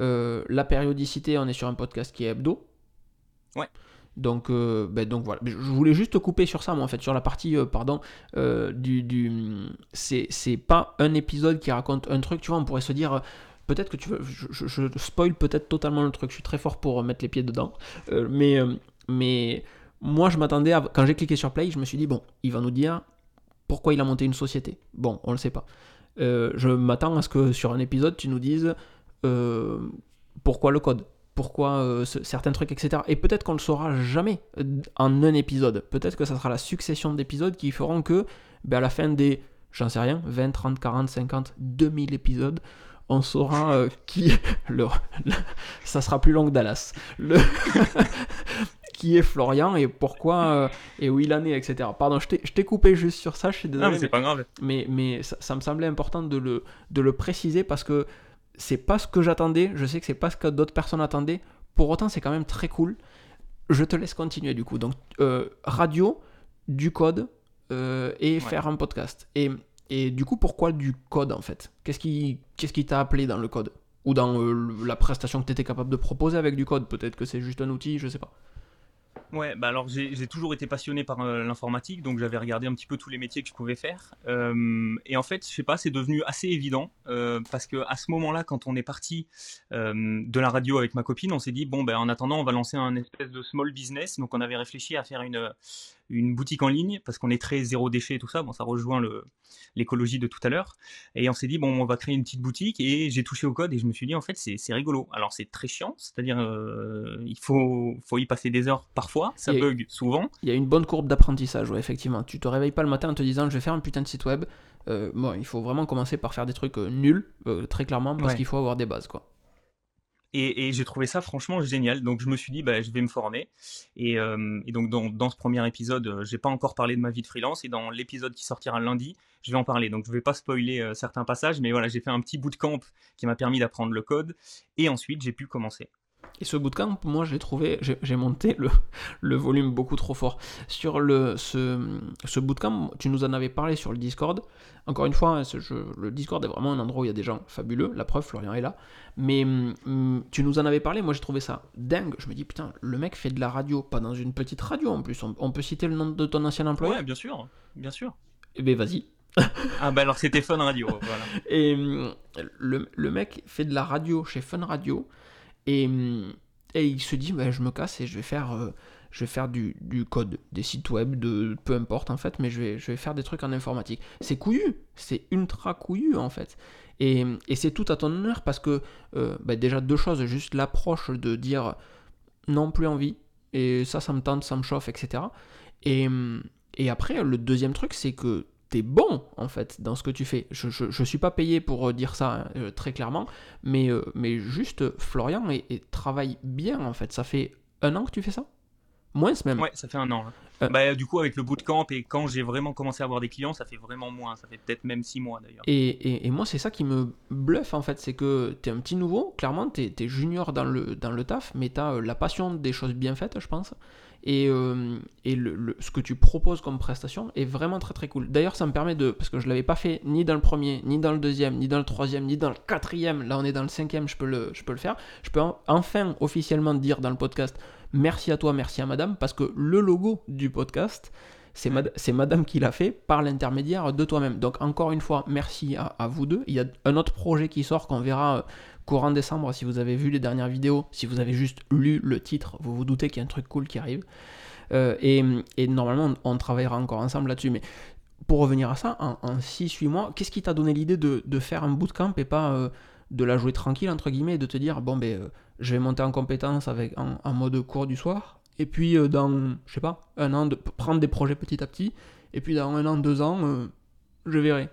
[SPEAKER 1] Euh, la périodicité, on est sur un podcast qui est hebdo.
[SPEAKER 2] Ouais.
[SPEAKER 1] Donc, euh, ben, donc voilà. Je voulais juste couper sur ça, moi, en fait, sur la partie, pardon, du. du c'est pas un épisode qui raconte un truc, tu vois, on pourrait se dire. Peut-être que tu veux. Je, je, spoil peut-être totalement le truc, je suis très fort pour mettre les pieds dedans. mais, mais moi, je m'attendais à. Quand j'ai cliqué sur play, je me suis dit, bon, il va nous dire pourquoi il a monté une société Bon, on ne le sait pas. Euh, je m'attends à ce que sur un épisode, tu nous dises euh, pourquoi le code, pourquoi euh, certains trucs, etc. Et peut-être qu'on ne le saura jamais en un épisode. Peut-être que ça sera la succession d'épisodes qui feront que, ben, à la fin des, j'en sais rien, 20, 30, 40, 50, 2000 épisodes, on saura qui. Le, [LAUGHS] ça sera plus long que Dallas. Le, [LAUGHS] qui est Florian et pourquoi euh, et où il en est, etc. Pardon, je t'ai coupé juste sur ça, je suis désolé.
[SPEAKER 2] Non, mais c'est pas grave.
[SPEAKER 1] Mais, mais ça, me semblait important de le, de le préciser parce que c'est pas ce que j'attendais. Je sais que c'est pas ce que d'autres personnes attendaient. Pour autant, c'est quand même très cool. Je te laisse continuer du coup. Donc, euh, radio, du code et faire un podcast. Et et du coup, pourquoi du code en fait? Qu'est-ce qui qu'est-ce qui t'a appelé dans le code? Ou dans euh, la prestation que tu étais capable de proposer avec du code? Peut-être que c'est juste un outil, je sais pas.
[SPEAKER 2] Ouais, bah alors j'ai toujours été passionné par euh, l'informatique, donc j'avais regardé un petit peu tous les métiers que je pouvais faire. Euh, et en fait, je sais pas, c'est devenu assez évident parce que à ce moment-là, quand on est parti de la radio avec ma copine, on s'est dit bon, ben en attendant, on va lancer un espèce de small business. Donc on avait réfléchi à faire une une boutique en ligne parce qu'on est très zéro déchet et tout ça. Bon, ça rejoint l'écologie de tout à l'heure. Et on s'est dit, bon, on va créer une petite boutique et j'ai touché au code et je me suis dit, en fait, c'est rigolo. Alors, c'est très chiant, c'est-à-dire, euh, il faut, faut y passer des heures parfois, ça bug souvent.
[SPEAKER 1] Il y a une bonne courbe d'apprentissage, ouais, effectivement. Tu te réveilles pas le matin en te disant, je vais faire un putain de site web. Euh, bon, il faut vraiment commencer par faire des trucs euh, nuls, très clairement, parce qu'il faut avoir des bases, quoi.
[SPEAKER 2] Et, j'ai trouvé ça franchement génial. Donc je me suis dit, bah, je vais me former. Et, euh, donc dans, ce premier épisode, euh, j'ai pas encore parlé de ma vie de freelance. Et dans l'épisode qui sortira lundi, je vais en parler. Donc je vais pas spoiler euh, certains passages, mais voilà, j'ai fait un petit bootcamp qui m'a permis d'apprendre le code. Et ensuite, j'ai pu commencer.
[SPEAKER 1] Et ce bootcamp, moi, j'ai trouvé, j'ai monté le, le, volume beaucoup trop fort. Sur le, ce, ce bootcamp, tu nous en avais parlé sur le Discord. Encore une fois, le Discord est vraiment un endroit où il y a des gens fabuleux. La preuve, Florian est là. Mais hum, tu nous en avais parlé, moi j'ai trouvé ça dingue. Je me dis, putain, le mec fait de la radio, pas dans une petite radio en plus. On, peut citer le nom de ton ancien employeur
[SPEAKER 2] Ouais, bien sûr, bien sûr.
[SPEAKER 1] Eh ben vas-y. [LAUGHS]
[SPEAKER 2] ah bah alors c'était Fun Radio, voilà.
[SPEAKER 1] Et hum, le, le, mec fait de la radio chez Fun Radio. Et, hum, et il se dit, bah, je me casse et je vais faire... Euh, je vais faire du, code, des sites web, de peu importe en fait, mais je vais, je vais faire des trucs en informatique. C'est couillu, c'est ultra couillu en fait. Et, c'est tout à ton honneur parce que euh, bah, déjà deux choses, juste l'approche de dire non plus envie, et ça, ça me tente, ça me chauffe, etc. Et, et après, le deuxième truc, c'est que t'es bon en fait dans ce que tu fais. Je, je, suis pas payé pour dire ça hein, euh, très clairement, mais, euh, mais juste Florian et, travaille bien en fait. Ça fait un an que tu fais ça? Moins même.
[SPEAKER 2] Ouais, ça fait un an. Euh. Bah, du coup, avec le bootcamp et quand j'ai vraiment commencé à avoir des clients, ça fait vraiment moins. Ça fait peut-être même six mois d'ailleurs.
[SPEAKER 1] Et, et, moi, c'est ça qui me bluffe en fait. C'est que tu es un petit nouveau, clairement, tu es, junior dans le, dans le taf, mais tu as euh, la passion des choses bien faites, je pense. Et, euh, le, ce que tu proposes comme prestation est vraiment très très cool. D'ailleurs, ça me permet de. Parce que je l'avais pas fait ni dans le premier, ni dans le deuxième, ni dans le troisième, ni dans le quatrième. Là, on est dans le cinquième, je peux le, je peux le faire. Je peux enfin officiellement dire dans le podcast merci à toi, merci à madame, parce que le logo du podcast, c'est madame qui l'a fait par l'intermédiaire de toi-même. Donc encore une fois, merci à, vous deux. Il y a un autre projet qui sort qu'on verra euh, courant décembre si vous avez vu les dernières vidéos. Si vous avez juste lu le titre, vous vous doutez qu'il y a un truc cool qui arrive. Euh, et, normalement, on, travaillera encore ensemble là-dessus. Mais pour revenir à ça, en, 6-8 mois, qu'est-ce qui t'a donné l'idée de, faire un bootcamp et pas euh, de la jouer tranquille, entre guillemets, et de te dire, bon, ben je vais monter en compétence avec en, mode cours du soir, et puis euh, dans, je sais pas, un an, de prendre des projets petit à petit, et puis dans un an, deux ans, euh, je verrai.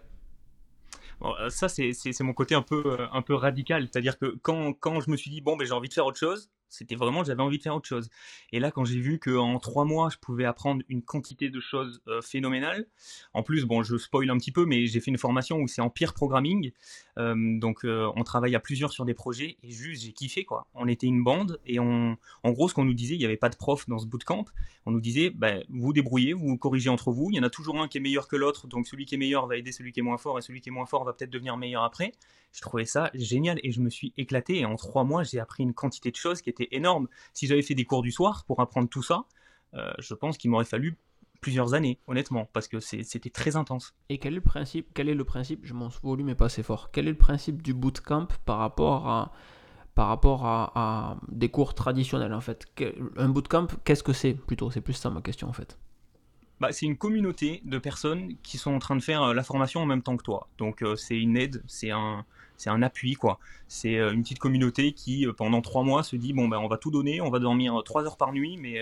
[SPEAKER 2] Bon, euh, ça, c'est mon côté un peu, un peu radical, c'est-à-dire que quand, quand je me suis dit, bon, ben, j'ai envie de faire autre chose, c'était vraiment, j'avais envie de faire autre chose. Et là, quand j'ai vu qu'en trois mois, je pouvais apprendre une quantité de choses euh, phénoménales, en plus, bon, je spoil un petit peu, mais j'ai fait une formation où c'est en peer programming. Euh, donc, euh, on travaille à plusieurs sur des projets et juste, j'ai kiffé, quoi. On était une bande et en gros, ce qu'on nous disait, il n'y avait pas de prof dans ce bootcamp. On nous disait, bah, vous débrouillez, vous corrigez entre vous. Il y en a toujours un qui est meilleur que l'autre, donc celui qui est meilleur va aider celui qui est moins fort et celui qui est moins fort va peut-être devenir meilleur après. Je trouvais ça génial et je me suis éclaté. Et en trois mois, j'ai appris une quantité de choses qui énorme. Si j'avais fait des cours du soir pour apprendre tout ça, euh, je pense qu'il m'aurait fallu plusieurs années, honnêtement, parce que c'était très intense.
[SPEAKER 1] Et quel est le principe Quel est le principe Je m'en volume est pas assez fort. Quel est le principe du bootcamp par rapport à par rapport à, des cours traditionnels en fait? Un bootcamp, qu'est-ce que c'est plutôt? C'est plus ça ma question en fait.
[SPEAKER 2] Bah, c'est une communauté de personnes qui sont en train de faire euh, la formation en même temps que toi. Donc euh, c'est une aide, c'est un, c'est un appui quoi. C'est euh, une petite communauté qui pendant trois mois se dit bon ben on va tout donner, on va dormir trois heures par nuit, mais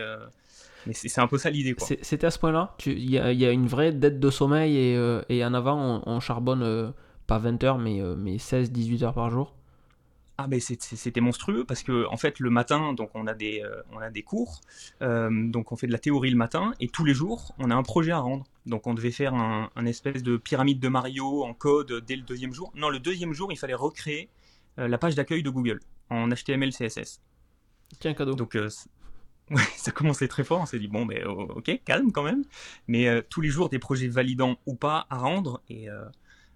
[SPEAKER 2] Mais c'est un peu ça l'idée.
[SPEAKER 1] C'était à ce point-là Il y, y, a une vraie dette de sommeil et, et en avant, on, charbonne pas 20 heures, mais, mais 16-18 heures par jour
[SPEAKER 2] ah ben c'était monstrueux parce que en fait le matin donc on a des euh, on a des cours euh, donc on fait de la théorie le matin et tous les jours on a un projet à rendre. Donc on devait faire un, espèce de pyramide de Mario en code dès le deuxième jour. Non le deuxième jour il fallait recréer euh, la page d'accueil de Google en HTML CSS
[SPEAKER 1] tiens cadeau.
[SPEAKER 2] Donc [LAUGHS] ouais, ça commençait très fort. On s'est dit bon ben ok calme quand même. Mais tous les jours des projets validants ou pas à rendre et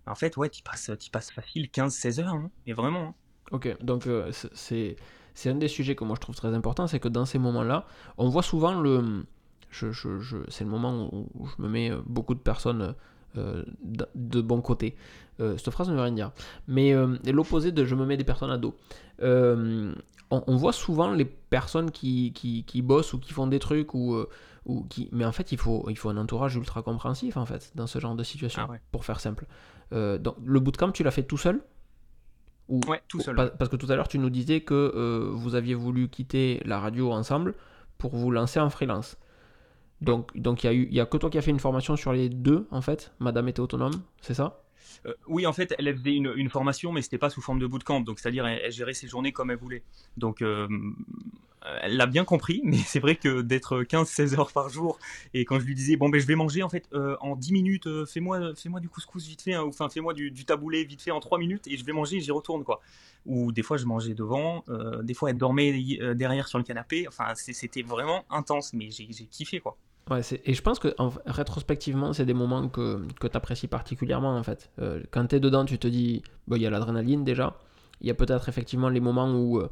[SPEAKER 2] en fait ouais tu passes tu passes facile 15-16 heures hein, mais vraiment hein.
[SPEAKER 1] Ok, donc euh, c'est c'est un des sujets que moi je trouve très important, c'est que dans ces moments-là, on voit souvent le. Je, je, je, c'est le moment où je me mets euh, beaucoup de personnes euh, de bon côté. cette phrase ne veut rien dire. Mais l'opposé de je me mets des personnes à dos. On, voit souvent les personnes qui, qui, qui, bossent ou qui font des trucs ou, ou qui. Mais en fait, il faut, il faut un entourage ultra compréhensif en fait dans ce genre de situation, ah pour faire simple. donc, le bootcamp, tu l'as fait tout seul?
[SPEAKER 2] Ouais, tout seul.
[SPEAKER 1] Parce que tout à l'heure, tu nous disais que euh, vous aviez voulu quitter la radio ensemble pour vous lancer en freelance. Donc, il donc y, y a que toi qui as fait une formation sur les deux, en fait. Madame était autonome, c'est ça?
[SPEAKER 2] Euh, oui, en fait, elle faisait une, formation, mais c'était pas sous forme de bootcamp. Donc, c'est-à-dire, elle, gérait ses journées comme elle voulait. Donc, euh, elle l'a bien compris, mais [LAUGHS] c'est vrai que d'être 15-16 heures par jour, et quand je lui disais, bon, ben, je vais manger, en fait, euh, en 10 minutes, fais-moi fais du couscous vite fait, hein, ou enfin, fais-moi du, taboulé vite fait en 3 minutes, et je vais manger et j'y retourne, quoi. Ou des fois, je mangeais devant, des fois, elle dormait derrière sur le canapé. Enfin, c'était vraiment intense, mais j'ai kiffé, quoi.
[SPEAKER 1] Ouais, et je pense que en, rétrospectivement, c'est des moments que, que tu apprécies particulièrement en fait. Euh, quand tu es dedans, tu te dis, il y a l'adrénaline déjà. Il y a peut-être effectivement les moments où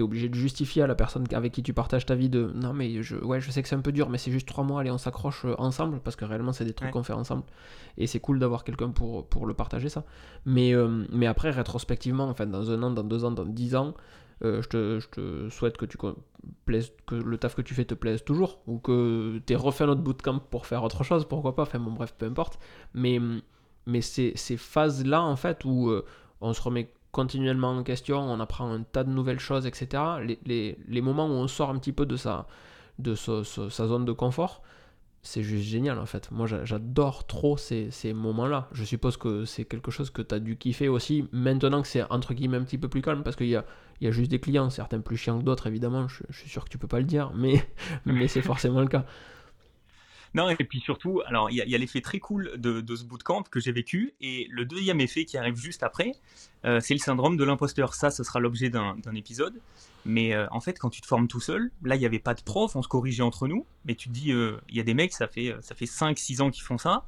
[SPEAKER 1] euh, obligé de justifier à la personne avec qui tu partages ta vie de non, mais je, ouais, je sais que c'est un peu dur, mais c'est juste trois mois, allez, on s'accroche euh, ensemble parce que réellement, c'est des trucs qu'on fait ensemble. Et c'est cool d'avoir quelqu'un pour, pour le partager ça. Mais, mais après, rétrospectivement, enfin, dans un an, dans deux ans, dans dix ans, euh, je, te, je, te, souhaite que, tu plaises, que le taf que tu fais te plaise toujours, ou que tu aies refait un autre bootcamp pour faire autre chose, pourquoi pas, enfin bon bref, peu importe. Mais, mais c'est ces phases-là, en fait, où euh, on se remet continuellement en question, on apprend un tas de nouvelles choses, etc. Les, les, les moments où on sort un petit peu de sa, de sa zone de confort, c'est juste génial en fait. Moi j'adore trop ces, ces moments-là. Je suppose que c'est quelque chose que tu as dû kiffer aussi maintenant que c'est entre guillemets un petit peu plus calme parce qu'il y a, y a juste des clients, certains plus chiants que d'autres évidemment, je, suis sûr que tu peux pas le dire, mais, [LAUGHS] mais c'est forcément le cas.
[SPEAKER 2] Non, et puis surtout, alors il y a, l'effet très cool de, ce bootcamp que j'ai vécu, et le deuxième effet qui arrive juste après, euh, c'est le syndrome de l'imposteur. Ça, ce sera l'objet d'un épisode. Mais euh, en fait, quand tu te formes tout seul, là, il n'y avait pas de prof, on se corrigeait entre nous, mais tu te dis, euh, il y a des mecs, ça fait, ça fait 5-6 ans qu'ils font ça.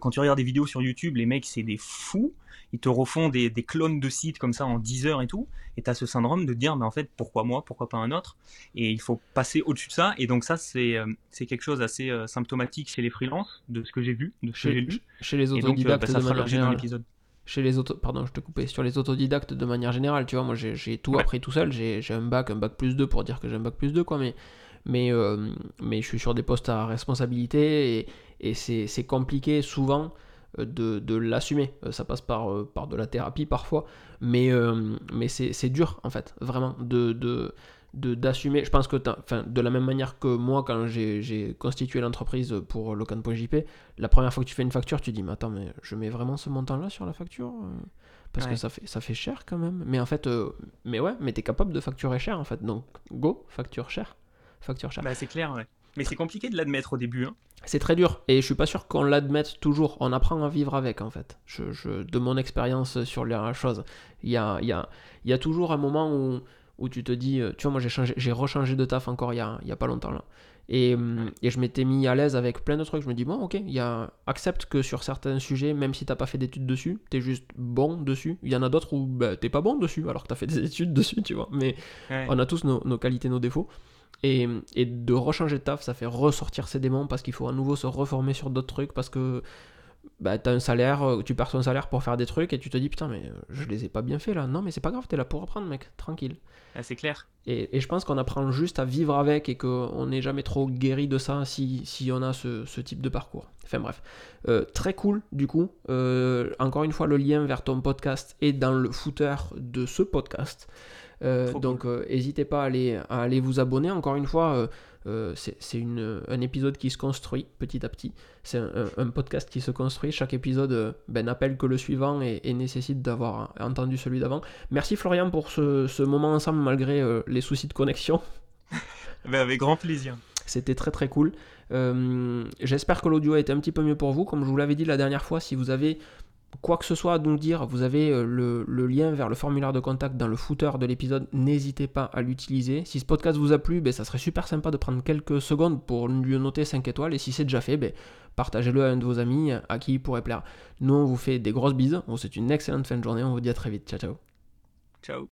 [SPEAKER 2] quand tu regardes des vidéos sur YouTube, les mecs, c'est des fous ils te refont des, clones de sites comme ça en 10 heures et tout, et tu as ce syndrome de dire, mais en fait, pourquoi moi, pourquoi pas un autre? Et il faut passer au-dessus de ça, et donc ça, c'est euh, c'est quelque chose assez euh, symptomatique chez les freelances, de ce que j'ai vu, de ce
[SPEAKER 1] chez,
[SPEAKER 2] que.
[SPEAKER 1] Chez les euh, autodidactes de manière générale. Chez les auto... Pardon, je te coupais. Sur les autodidactes de manière générale, tu vois, moi j'ai tout appris tout seul, j'ai un bac, un bac plus 2 pour dire que j'ai un bac plus 2, quoi, mais mais, mais je suis sur des postes à responsabilité et, et c'est compliqué souvent de, l'assumer. Euh, ça passe par, euh, par de la thérapie parfois, mais, euh, mais c'est dur en fait, vraiment, de, de d'assumer, je pense que de la même manière que moi quand j'ai constitué l'entreprise pour Locan.jp, la première fois que tu fais une facture, tu dis mais attends mais je mets vraiment ce montant là sur la facture parce que ça fait, ça fait cher quand même. Mais en fait, mais ouais, mais t'es capable de facturer cher en fait, donc go, facture cher, facture cher.
[SPEAKER 2] Bah c'est clair, ouais. Mais c'est compliqué de l'admettre au début. Hein.
[SPEAKER 1] C'est très dur et je suis pas sûr qu'on l'admette toujours. On apprend à vivre avec en fait. Je, de mon expérience sur les choses, il y a, y, a, y a toujours un moment où, où tu te dis, euh, tu vois, moi j'ai changé, j'ai rechangé de taf encore il y a, y a pas longtemps là. Et, hum, et je m'étais mis à l'aise avec plein de trucs. Je me dis, bon, ok, y a, accepte que sur certains sujets, même si t'as pas fait d'études dessus, t'es juste bon dessus. Il y en a d'autres où bah, t'es pas bon dessus alors que t'as fait des [LAUGHS] études dessus, tu vois. Mais on a tous nos, nos qualités, nos défauts. Et, de rechanger de taf, ça fait ressortir ses démons parce qu'il faut à nouveau se reformer sur d'autres trucs parce que bah, tu as un salaire, euh, tu perds ton salaire pour faire des trucs et tu te dis putain, mais euh, je les ai pas bien fait là. Non, mais c'est pas grave, t'es là pour reprendre, mec, tranquille.
[SPEAKER 2] Ah, c'est clair.
[SPEAKER 1] Et, je pense qu'on apprend juste à vivre avec et qu'on n'est jamais trop guéri de ça si, si on a ce, ce, type de parcours. Enfin bref. Euh, très cool, du coup. encore une fois, le lien vers ton podcast est dans le footer de ce podcast. Donc n'hésitez pas à aller, à aller vous abonner. Encore une fois, c'est un épisode qui se construit petit à petit. C'est un, podcast qui se construit. Chaque épisode ben, n'appelle que le suivant et, nécessite d'avoir entendu celui d'avant. Merci Florian pour ce, ce moment ensemble malgré les soucis de connexion. [LAUGHS]
[SPEAKER 2] Ben, avec grand plaisir.
[SPEAKER 1] C'était très très cool. Euh, j'espère que l'audio a été un petit peu mieux pour vous. Comme je vous l'avais dit la dernière fois, si vous avez quoi que ce soit à nous dire, vous avez euh, le, lien vers le formulaire de contact dans le footer de l'épisode. N'hésitez pas à l'utiliser. Si ce podcast vous a plu, ben, ça serait super sympa de prendre quelques secondes pour lui noter 5 étoiles. Et si c'est déjà fait, ben, partagez-le à un de vos amis à qui il pourrait plaire. Nous, on vous fait des grosses bises. C'est une excellente fin de journée. On vous dit à très vite. Ciao, ciao.
[SPEAKER 2] Ciao.